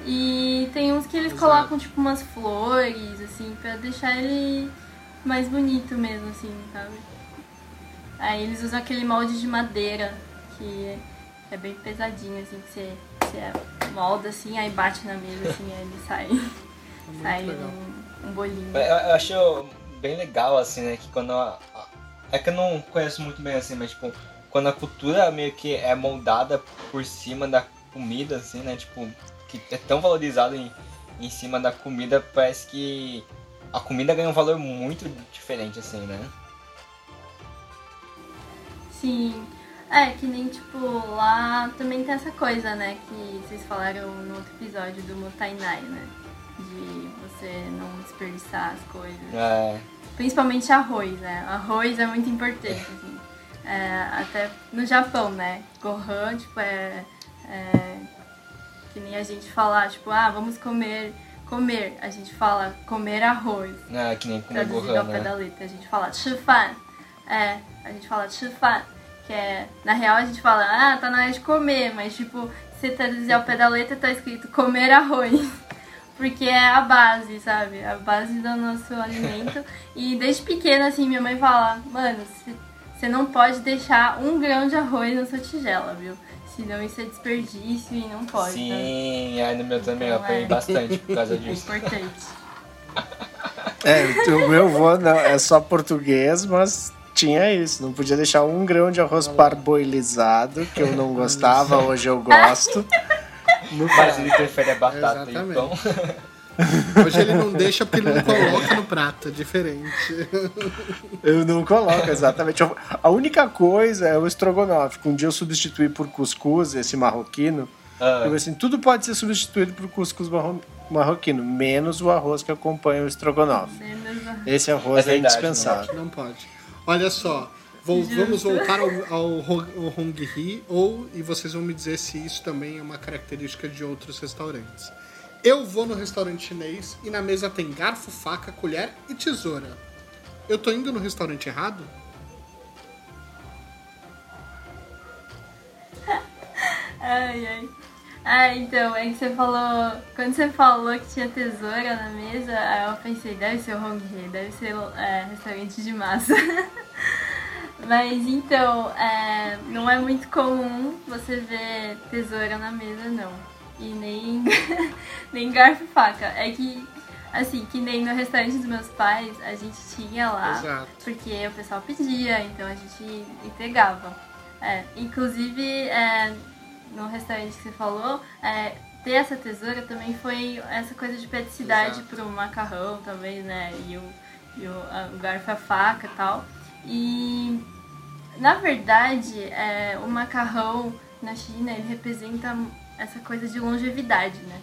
E tem uns que eles Exato. colocam tipo umas flores assim pra deixar ele mais bonito mesmo assim, sabe? Aí eles usam aquele molde de madeira que é bem pesadinho assim, que você, você molda assim, aí bate na mesa assim, aí ele sai, É sai um, um bolinho. Eu, eu acho bem legal, assim, né? Que quando. A, a- é que eu não conheço muito bem, assim, mas, tipo, quando a cultura meio que é moldada por cima da comida, assim, né? Tipo, que é tão valorizado em, em cima da comida, parece que a comida ganha um valor muito diferente, assim, né? Sim. É, que nem, tipo, lá também tem essa coisa, né? Que vocês falaram no outro episódio do Motainai, né? De você não desperdiçar as coisas. É, Principalmente arroz, né? Arroz é muito importante, assim. É, até no Japão, né? Gohan, tipo, é, é. Que nem a gente falar, tipo, ah, vamos comer, comer. A gente fala comer arroz. Ah, que nem comer Traduzido ao né? pé da letra. A gente fala chifan. É, a gente fala chifan. Que é, na real a gente fala, ah, tá na hora de comer. Mas, tipo, se traduzir ao pé da letra, tá escrito comer arroz. Porque é a base, sabe? A base do nosso alimento. e desde pequena, assim, minha mãe fala, mano, você não pode deixar um grão de arroz na sua tigela, viu? Senão isso é desperdício e não pode. Sim, aí no meu também eu Então, apanhei é. bastante por causa É disso. importante. É, o meu avô não, é só português, mas tinha isso. Não podia deixar um grão de arroz parboilizado, que eu não gostava, hoje eu gosto. No Mas ele prefere a batata, Exatamente. então. Hoje ele não deixa porque ele não coloca no prato, é diferente. Eu não coloco, exatamente. A única coisa é o estrogonofe. Um dia eu substituí por cuscuz, esse marroquino. Ah, Eu, assim, tudo pode ser substituído por cuscuz marro- marroquino, menos o arroz que acompanha o estrogonofe. Esse arroz É é, verdade, indispensável. Não pode. Olha só, vou- vamos voltar ao, ao, ao Hong Hee, ou, e vocês vão me dizer se isso também é uma característica de outros restaurantes. Eu vou no restaurante chinês e na mesa tem garfo, faca, colher e tesoura. Eu tô indo no restaurante errado? Ai, ai. Ah, então, é que você falou. Quando você falou que tinha tesoura na mesa, aí eu pensei, deve ser o Hong He, deve ser é, restaurante de massa. Mas então, é, não é muito comum você ver tesoura na mesa, não. E nem, nem garfo e faca. É que, assim, que nem no restaurante dos meus pais, a gente tinha lá, Exato. porque o pessoal pedia, então a gente entregava. É, inclusive, é, no restaurante que você falou, é, ter essa tesoura também foi essa coisa de praticidade Exato. pro macarrão também, né? E o, e o, a- o garfo e a faca e tal. E na verdade, é, o macarrão na China ele representa essa coisa de longevidade, né?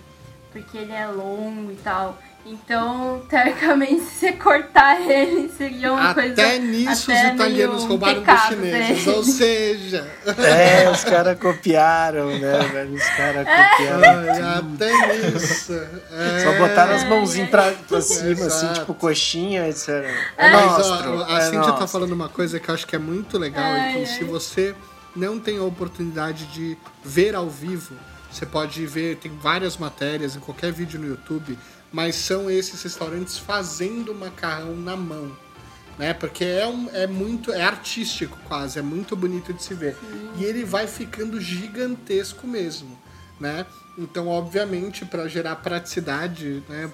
Porque ele é longo e tal. Então, teoricamente, se você cortar ele, seria uma coisa. Até nisso até os italianos roubaram dos chineses. pra Ou seja, É, os caras copiaram, né, velho? Os caras É. copiaram. ai, até nisso. É. Só botaram as mãozinhas pra, pra cima, assim, Exato. tipo coxinha, e disseram. É Mas, nosso. ó, a é Cintia tá falando uma coisa que eu acho que é muito legal e que se você não tem a oportunidade de ver ao vivo, você pode ver, tem várias matérias em qualquer vídeo no YouTube, mas são esses restaurantes fazendo macarrão na mão. Né? Porque é, um, é muito. é artístico quase, é muito bonito de se ver. E ele vai ficando gigantesco mesmo. Né? Então, obviamente, para gerar praticidade né,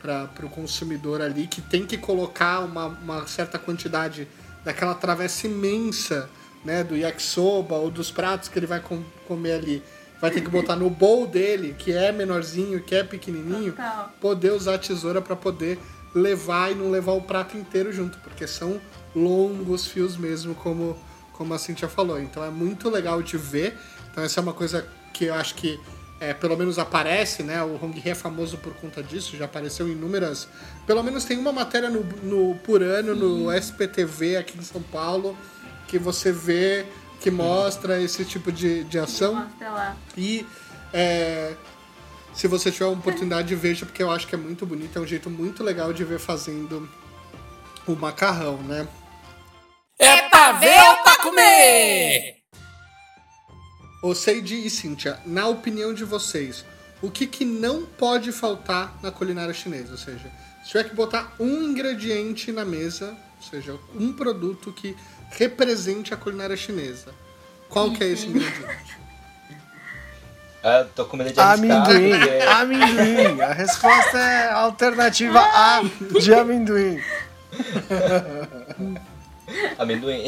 para o consumidor ali, que tem que colocar uma, uma certa quantidade daquela travessa imensa né, do yakisoba ou dos pratos que ele vai com- comer ali. Vai ter que botar no bowl dele, que é menorzinho, que é pequenininho, Total. poder usar a tesoura para poder levar e não levar o prato inteiro junto, porque são longos fios mesmo, como, como a Cintia falou. Então é muito legal de ver. Então essa é uma coisa que eu acho que é, pelo menos aparece, né? O Hong He é famoso por conta disso, já apareceu em inúmeras. Pelo menos tem uma matéria no, no por ano no SPTV aqui em São Paulo que você vê que mostra esse tipo de, de ação. Mostra lá. E é, se você tiver uma oportunidade, veja, porque eu acho que é muito bonito, é um jeito muito legal de ver fazendo o macarrão, né? É pra ver ou pra comer? Ô Seiji e Cíntia, na opinião de vocês, o que, que não pode faltar na culinária chinesa? Ou seja, se tiver que botar um ingrediente na mesa, ou seja, um produto que represente a culinária chinesa, qual que é esse ingrediente? Ah, Eu tô com medo de arriscar. Amendoim, porque- amendoim. A resposta é alternativa A de amendoim. Amendoim.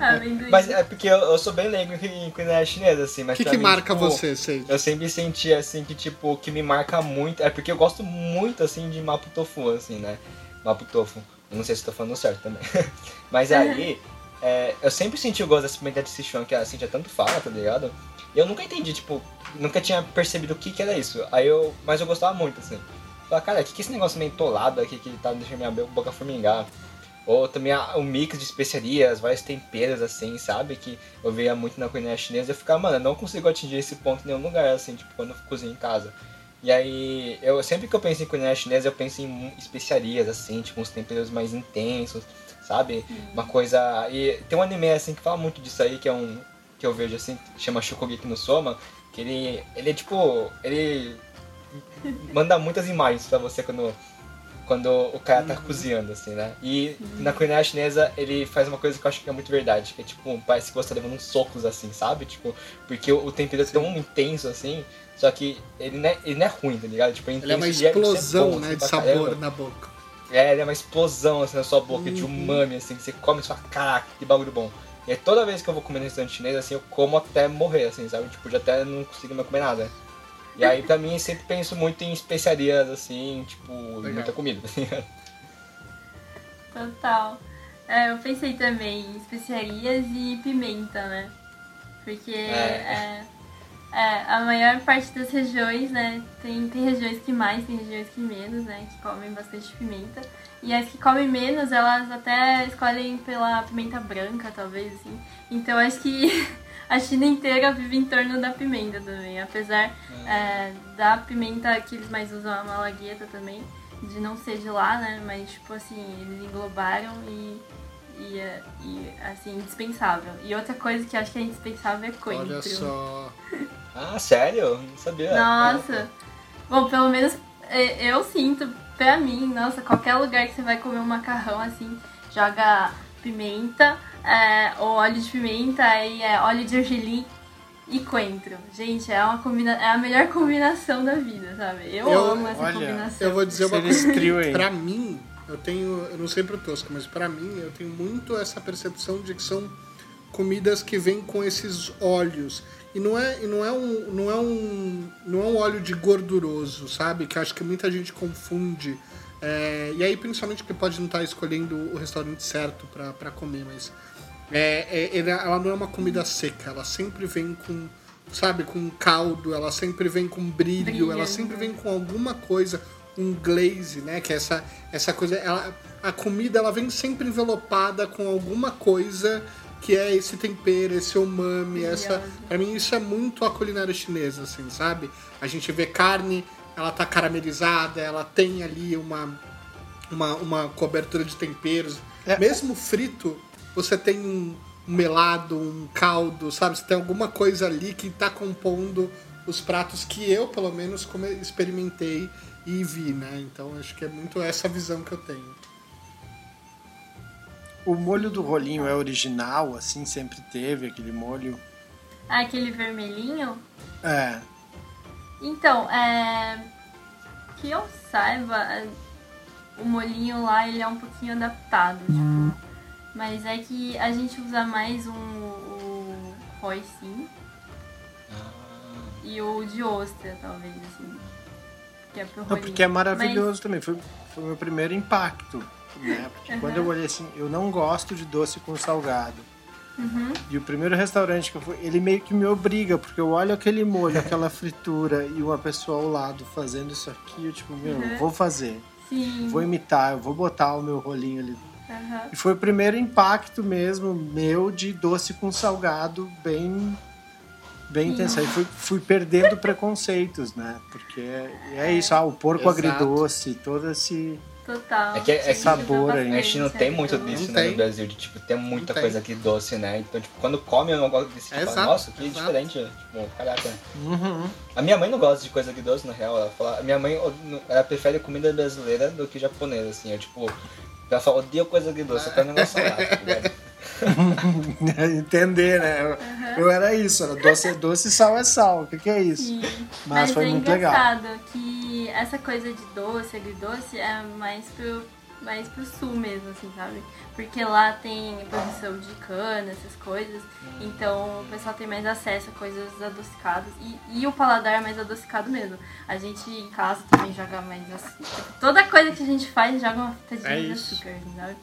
Amendoim. Mas é porque eu, eu sou bem leigo em culinária chinesa, assim. O Mas que, que mim, marca tipo, você, Seiji? Eu sempre senti, assim, que, tipo, o que me marca muito... É porque eu gosto muito, assim, de Mapo Tofu, assim, né? Mapo Tofu. Eu não sei se tô falando certo também. Mas aí, é, eu sempre senti o gosto dessa pimenta de Sichuan, que a Cintia tanto fala, tá ligado? E eu nunca entendi, tipo, nunca tinha percebido o que que era isso. Aí eu... Mas eu gostava muito, assim. Falei, cara, o que que é esse negócio meio entolado aqui que tá deixando minha boca formigar? Ou também a- o mix de especiarias, vários temperos, assim, sabe? Que eu veia muito na culinária chinesa. Eu ficava, mano, eu não consigo atingir esse ponto em nenhum lugar, assim, tipo, quando eu cozinho em casa. E aí, eu sempre que eu penso em culinária chinesa, eu penso em especiarias, assim, tipo, uns temperos mais intensos, sabe? Uma coisa... E tem um anime, assim, que fala muito disso aí, que é um... Que eu vejo, assim, que chama Shokugeki no Soma, que ele... Ele é, tipo... Ele manda muitas imagens pra você quando quando o cara tá cozinhando, assim, né? E na culinária chinesa ele faz uma coisa que eu acho que é muito verdade, que é tipo, parece que você tá levando uns socos, assim, sabe? Tipo, porque o, tempero é tão intenso, assim, só que ele não é, ele não é ruim, tá ligado? Tipo, é intenso Ele é uma e isso explosão, bom, né, assim, de sabor caramba. na boca. É, ele é uma explosão, assim, na sua boca, Uhum. de umami, assim, que você come e fala, caraca, que bagulho bom. E aí toda vez que eu vou comer no restaurante chinês, assim, eu como até morrer, assim, sabe? Tipo, já até não consigo mais comer nada. E aí, pra mim, eu sempre penso muito em especiarias, assim, tipo, muita comida? Total. É, eu pensei também em especiarias e pimenta, né? Porque É. é, é, a maior parte das regiões, né? Tem, tem regiões que mais, tem regiões que menos, né? Que comem bastante pimenta. E as que comem menos, elas até escolhem pela pimenta branca, talvez, assim. Então acho que a China inteira vive em torno da pimenta também. Apesar é, da pimenta que eles mais usam, a malagueta também, de não ser de lá, né? Mas, tipo assim, eles englobaram e, e, é- e, assim, indispensável. E outra coisa que eu acho que é indispensável é coentro. Olha só. Ah, sério? Não sabia. Nossa! Bom, pelo menos é, eu sinto, pra mim, nossa, qualquer lugar que você vai comer um macarrão assim, joga pimenta, é, ou óleo de pimenta, aí é óleo de gergelim e coentro. Gente, é uma combina é a melhor combinação da vida, sabe? Eu, Eu- amo essa olha, combinação. Eu vou dizer uma coisa. trio. Pra mim, eu tenho. Eu não sei pro Tosca, mas pra mim, eu tenho muito essa percepção de que são comidas que vêm com esses óleos. E não é, e não é, um, não é, um, não é um óleo de gorduroso, sabe? Que eu acho que muita gente confunde. É, e aí, principalmente, que pode não estar escolhendo o restaurante certo pra comer, mas. É, é- ela não é uma comida seca, ela sempre vem com, sabe, com caldo, ela sempre vem com brilho, Brilho, ela sempre né? vem com alguma coisa, um glaze, né? Que é essa, essa coisa. Ela, a comida ela vem sempre envelopada com alguma coisa que é esse tempero, esse umami, essa. Pra mim isso é muito a culinária chinesa, assim, sabe? A gente vê carne, ela tá caramelizada, ela tem ali uma, uma, uma cobertura de temperos. É. Mesmo frito, você tem um melado, um caldo, sabe? Você tem alguma coisa ali que tá compondo os pratos que eu, pelo menos, experimentei e vi, né? Então acho que é muito essa visão que eu tenho. O molho do rolinho é original, assim, sempre teve aquele molho. Ah, aquele vermelhinho? É. Então, é. Que eu saiba, é, o molinho lá ele é um pouquinho adaptado, tipo. Mas é que a gente usa mais um, o Roisin e o de ostra, talvez, assim. Que é pro Não, porque é maravilhoso também. Foi, foi o meu primeiro impacto. Né? Porque Aham. quando eu olhei assim, eu não gosto de doce com salgado. Uhum. E o primeiro restaurante que eu fui, ele meio que me obriga, porque eu olho aquele molho, aquela fritura e uma pessoa ao lado fazendo isso aqui, eu tipo, meu, eu vou fazer. Sim. Vou imitar, eu vou botar o meu rolinho ali. Aham. E foi o primeiro impacto mesmo meu de doce com salgado bem bem intenso. Aí fui, fui perdendo preconceitos, né? Porque é, é isso, ah, o porco Exato. agridoce, todo esse Total. É que- é que- Sabor aí. A gente não tem muito disso. disso Não né, tem. no Brasil, de tipo, ter muita Não tem. coisa aqui doce, né? Então, tipo, quando come um negócio desse tipo, Exato, nossa, que exato. diferente. Tipo, caraca. A minha mãe não gosta de coisa agridoce, na real. Ela fala, a minha mãe, ela prefere comida brasileira do que japonesa, assim. É tipo, ela fala, odeia coisa eu quero um negócio lá, tá entender, né? Eu, eu era isso, era doce, doce sal é sal. O que, que é isso? Sim. Mas foi é muito legal. engraçado que essa coisa de doce, agridoce, é mais pro, mais pro sul mesmo, assim, sabe? Porque lá tem produção de cana, essas coisas. Então o pessoal tem mais acesso a coisas adocicadas. E, e o paladar é mais adocicado mesmo. A gente em casa também joga mais açúcar. Toda coisa que a gente faz joga uma pitadinha É de açúcar, sabe?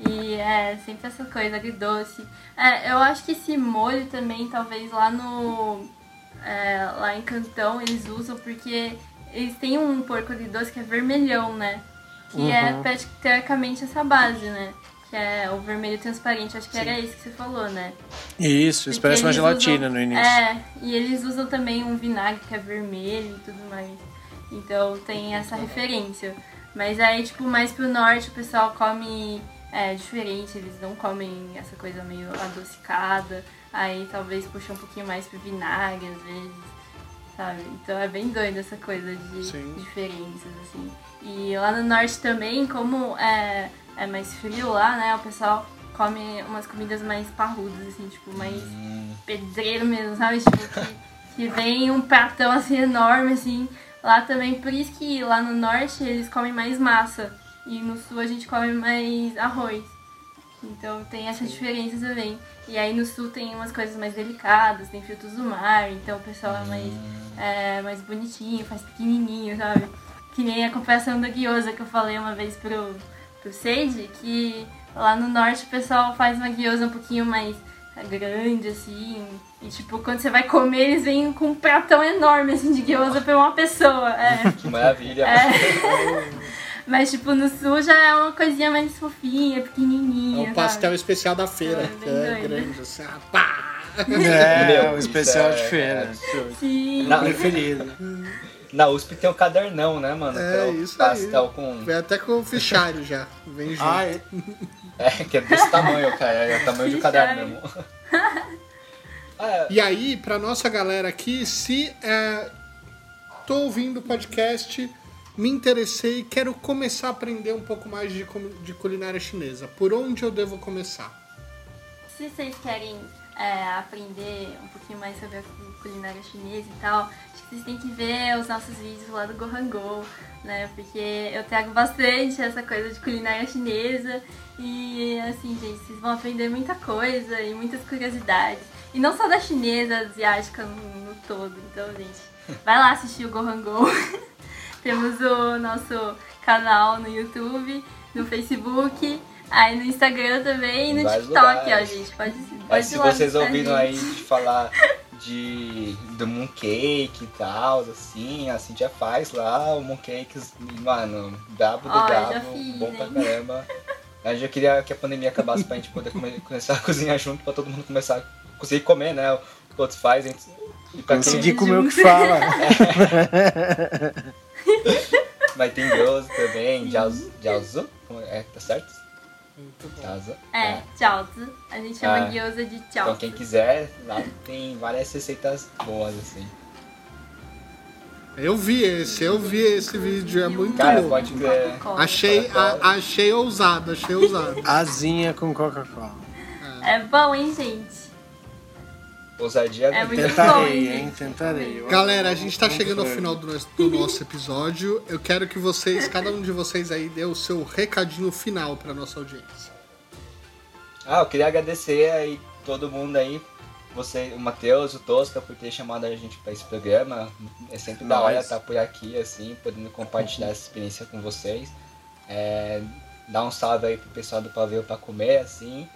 E é sempre essa coisa agridoce. É, eu acho que esse molho também, talvez lá no. é, lá em Cantão eles usam porque eles têm um porco agridoce que é vermelhão, né? Que é Uhum. prati- teoricamente essa base, né? Que é o vermelho transparente. Acho que era esse que você falou, né? Isso, isso parece uma gelatina usam- no início. É, e eles usam também um vinagre que é vermelho e tudo mais. Então tem essa referência. Mas aí, tipo, mais pro norte o pessoal come é, diferente, eles não comem essa coisa meio adocicada. Aí talvez puxa um pouquinho mais pro vinagre às vezes, sabe? Então é bem doido essa coisa de Sim. diferenças, assim. E lá no norte também, como é, é mais frio lá, né, o pessoal come umas comidas mais parrudas, assim, tipo, mais pedreiro mesmo, sabe? Tipo, que, que vem um pratão assim enorme, assim. Lá também, por isso que lá no norte eles comem mais massa. E no sul a gente come mais arroz. Então tem essa diferença também. E aí no sul tem umas coisas mais delicadas, tem frutos do mar, então o pessoal é mais, é, mais bonitinho, faz pequenininho, sabe? Que nem a comparação da guiosa que eu falei uma vez pro, pro Sage, que lá no norte o pessoal faz uma guiosa um pouquinho mais grande, assim. E tipo, quando você vai comer, eles vêm com um pratão enorme, assim, de guiosa pra uma pessoa. É. Que maravilha. É. Mas, tipo, no sul já é uma coisinha mais fofinha, É pequenininha. o pastel sabe? especial da feira, É, que é doido. grande, assim, ah, pá! É, Meu, o isso especial é- de feira. é. Sim. Não, Preferido. Na USP tem o cadernão, né, mano? É, que é o isso pastel aí. com. Vem até com o fichário já. Vem junto. Ah, é- É, que é desse tamanho, cara. É o tamanho do caderno mesmo. Ah, E aí, pra nossa galera aqui, se é, tô ouvindo o podcast, me interessei e quero começar a aprender um pouco mais de, de culinária chinesa. Por onde eu devo começar? Se vocês querem é, aprender um pouquinho mais sobre a cu- culinária chinesa e tal, acho que vocês têm que ver os nossos vídeos lá do Gohango, né? Porque eu trago bastante essa coisa de culinária chinesa e assim, gente, vocês vão aprender muita coisa e muitas curiosidades. E não só da chinesa, asiática no, no todo. Então, gente, vai lá assistir o Gohango. Temos o nosso canal no YouTube, no Facebook, aí no Instagram também e no Vários TikTok, ó, lugares. gente. Pode, pode Mas se vocês a ouviram aí gente. de falar de do mooncake e tal, assim, a Cintia faz lá o mooncakes, mano, brabo do Ó, já fiz, bom pra caramba. A gente queria que a pandemia acabasse pra gente poder come- começar a cozinhar junto, pra todo mundo começar a conseguir comer, né? O que outros fazem. E pra quem- Consegui comer o que fala. Mas tem gyoza também, jiaozu, jiaozu, é, tá certo? Muito bom. Jiaozu. É, jiaozi. A gente chama Ah. gyoza de Então jiaozi. quem quiser, lá tem várias receitas boas, assim. Eu vi esse, eu vi esse vídeo, é muito Cara, louco. pode. Coca-Cola. Achei, a- achei ousado, achei ousado. Asinha com Coca-Cola. É bom, hein, gente? Ousadia É muito bom, Tentarei, gente. hein? Tentarei. Galera, a gente tá chegando ao final do nosso, do nosso episódio. Eu quero que vocês, cada um de vocês aí, dê o seu recadinho final pra nossa audiência. Ah, eu queria agradecer aí todo mundo aí, você, o Matheus, o Tosca, por ter chamado a gente para esse programa. É sempre da hora estar por aqui, assim, podendo compartilhar essa experiência com vocês. É, dar um salve aí pro pessoal do Paveu para comer, assim.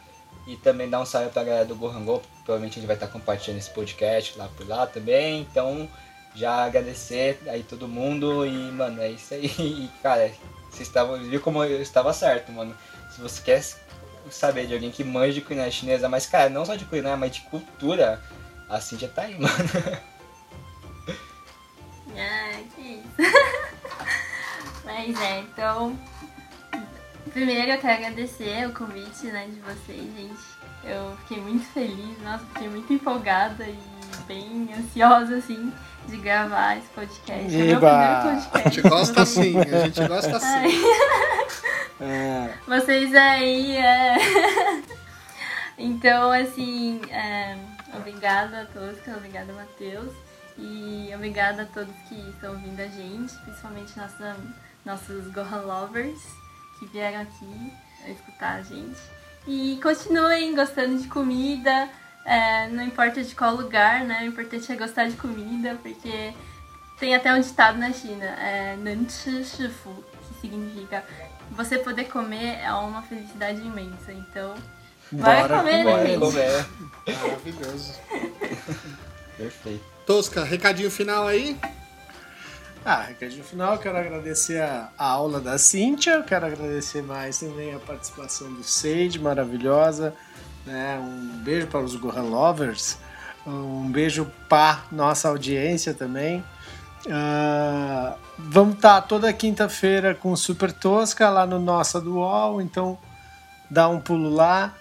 E também dar um salve pra galera do Gohango, provavelmente a gente vai estar compartilhando esse podcast lá por lá também. Então, já agradecer aí todo mundo e, mano, é isso aí. E, cara, vocês estavam, viu como eu estava certo, mano. Se você quer saber de alguém que manja de culinária chinesa, mas, cara, não só de culinária, mas de cultura, a Cintia tá aí, mano. Ah, que isso. Mas é, então. Primeiro eu quero agradecer o convite né, de vocês, gente. Eu fiquei muito feliz, nossa, fiquei muito empolgada e bem ansiosa, assim, de gravar esse podcast. É o meu primeiro A podcast. gente gosta assim, a gente gosta assim. É, vocês aí, é... Então, assim, é, obrigada a todos, obrigada Matheus. E obrigada a todos que estão ouvindo a gente, principalmente nossa, nossos Gohan Lovers que vieram aqui escutar a gente. E continuem gostando de comida, é, não importa de qual lugar, né? O importante é gostar de comida, porque tem até um ditado na China, é Shifu, que significa você poder comer é uma felicidade imensa. Então, vai Bora comer, né, Bora gente? comer. Maravilhoso. Perfeito. Tosca, recadinho final aí? Ah, recadinho final, quero agradecer a, a aula da Cíntia, quero agradecer mais também a participação do Sage, maravilhosa. Né? Um beijo para os Gohan Lovers, um beijo para nossa audiência também. Ah, vamos estar toda quinta-feira com Super Tosca lá no Nossa do UOL, então dá um pulo lá.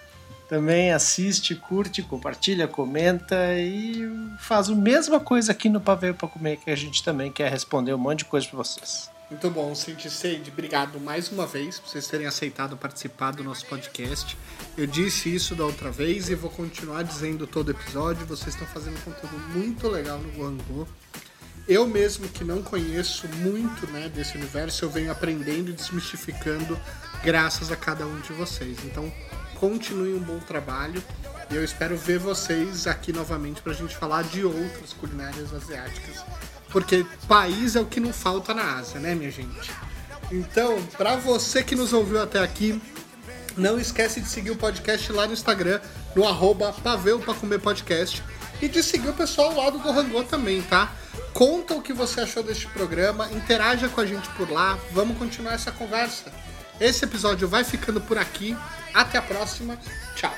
Também assiste, curte, compartilha, comenta e faz a mesma coisa aqui no Paveio para Comer, que a gente também quer responder um monte de coisa para vocês. Muito bom, Cindy Sade, obrigado mais uma vez por vocês terem aceitado participar do nosso podcast. Eu disse isso da outra vez e vou continuar dizendo todo episódio. Vocês estão fazendo conteúdo muito legal no Guangô. Eu mesmo que não conheço muito né, desse universo, eu venho aprendendo e desmistificando graças a cada um de vocês. Então, continue um bom trabalho e eu espero ver vocês aqui novamente para a gente falar de outras culinárias asiáticas. Porque país é o que não falta na Ásia, né, minha gente? Então, para você que nos ouviu até aqui, não esquece de seguir o podcast lá no Instagram, no arroba Paveu pra Comer Podcast. E de seguir o pessoal lá do Gohangô também, tá? Conta o que você achou deste programa, interaja com a gente por lá, vamos continuar essa conversa. Esse episódio vai ficando por aqui. Até a próxima. Tchau.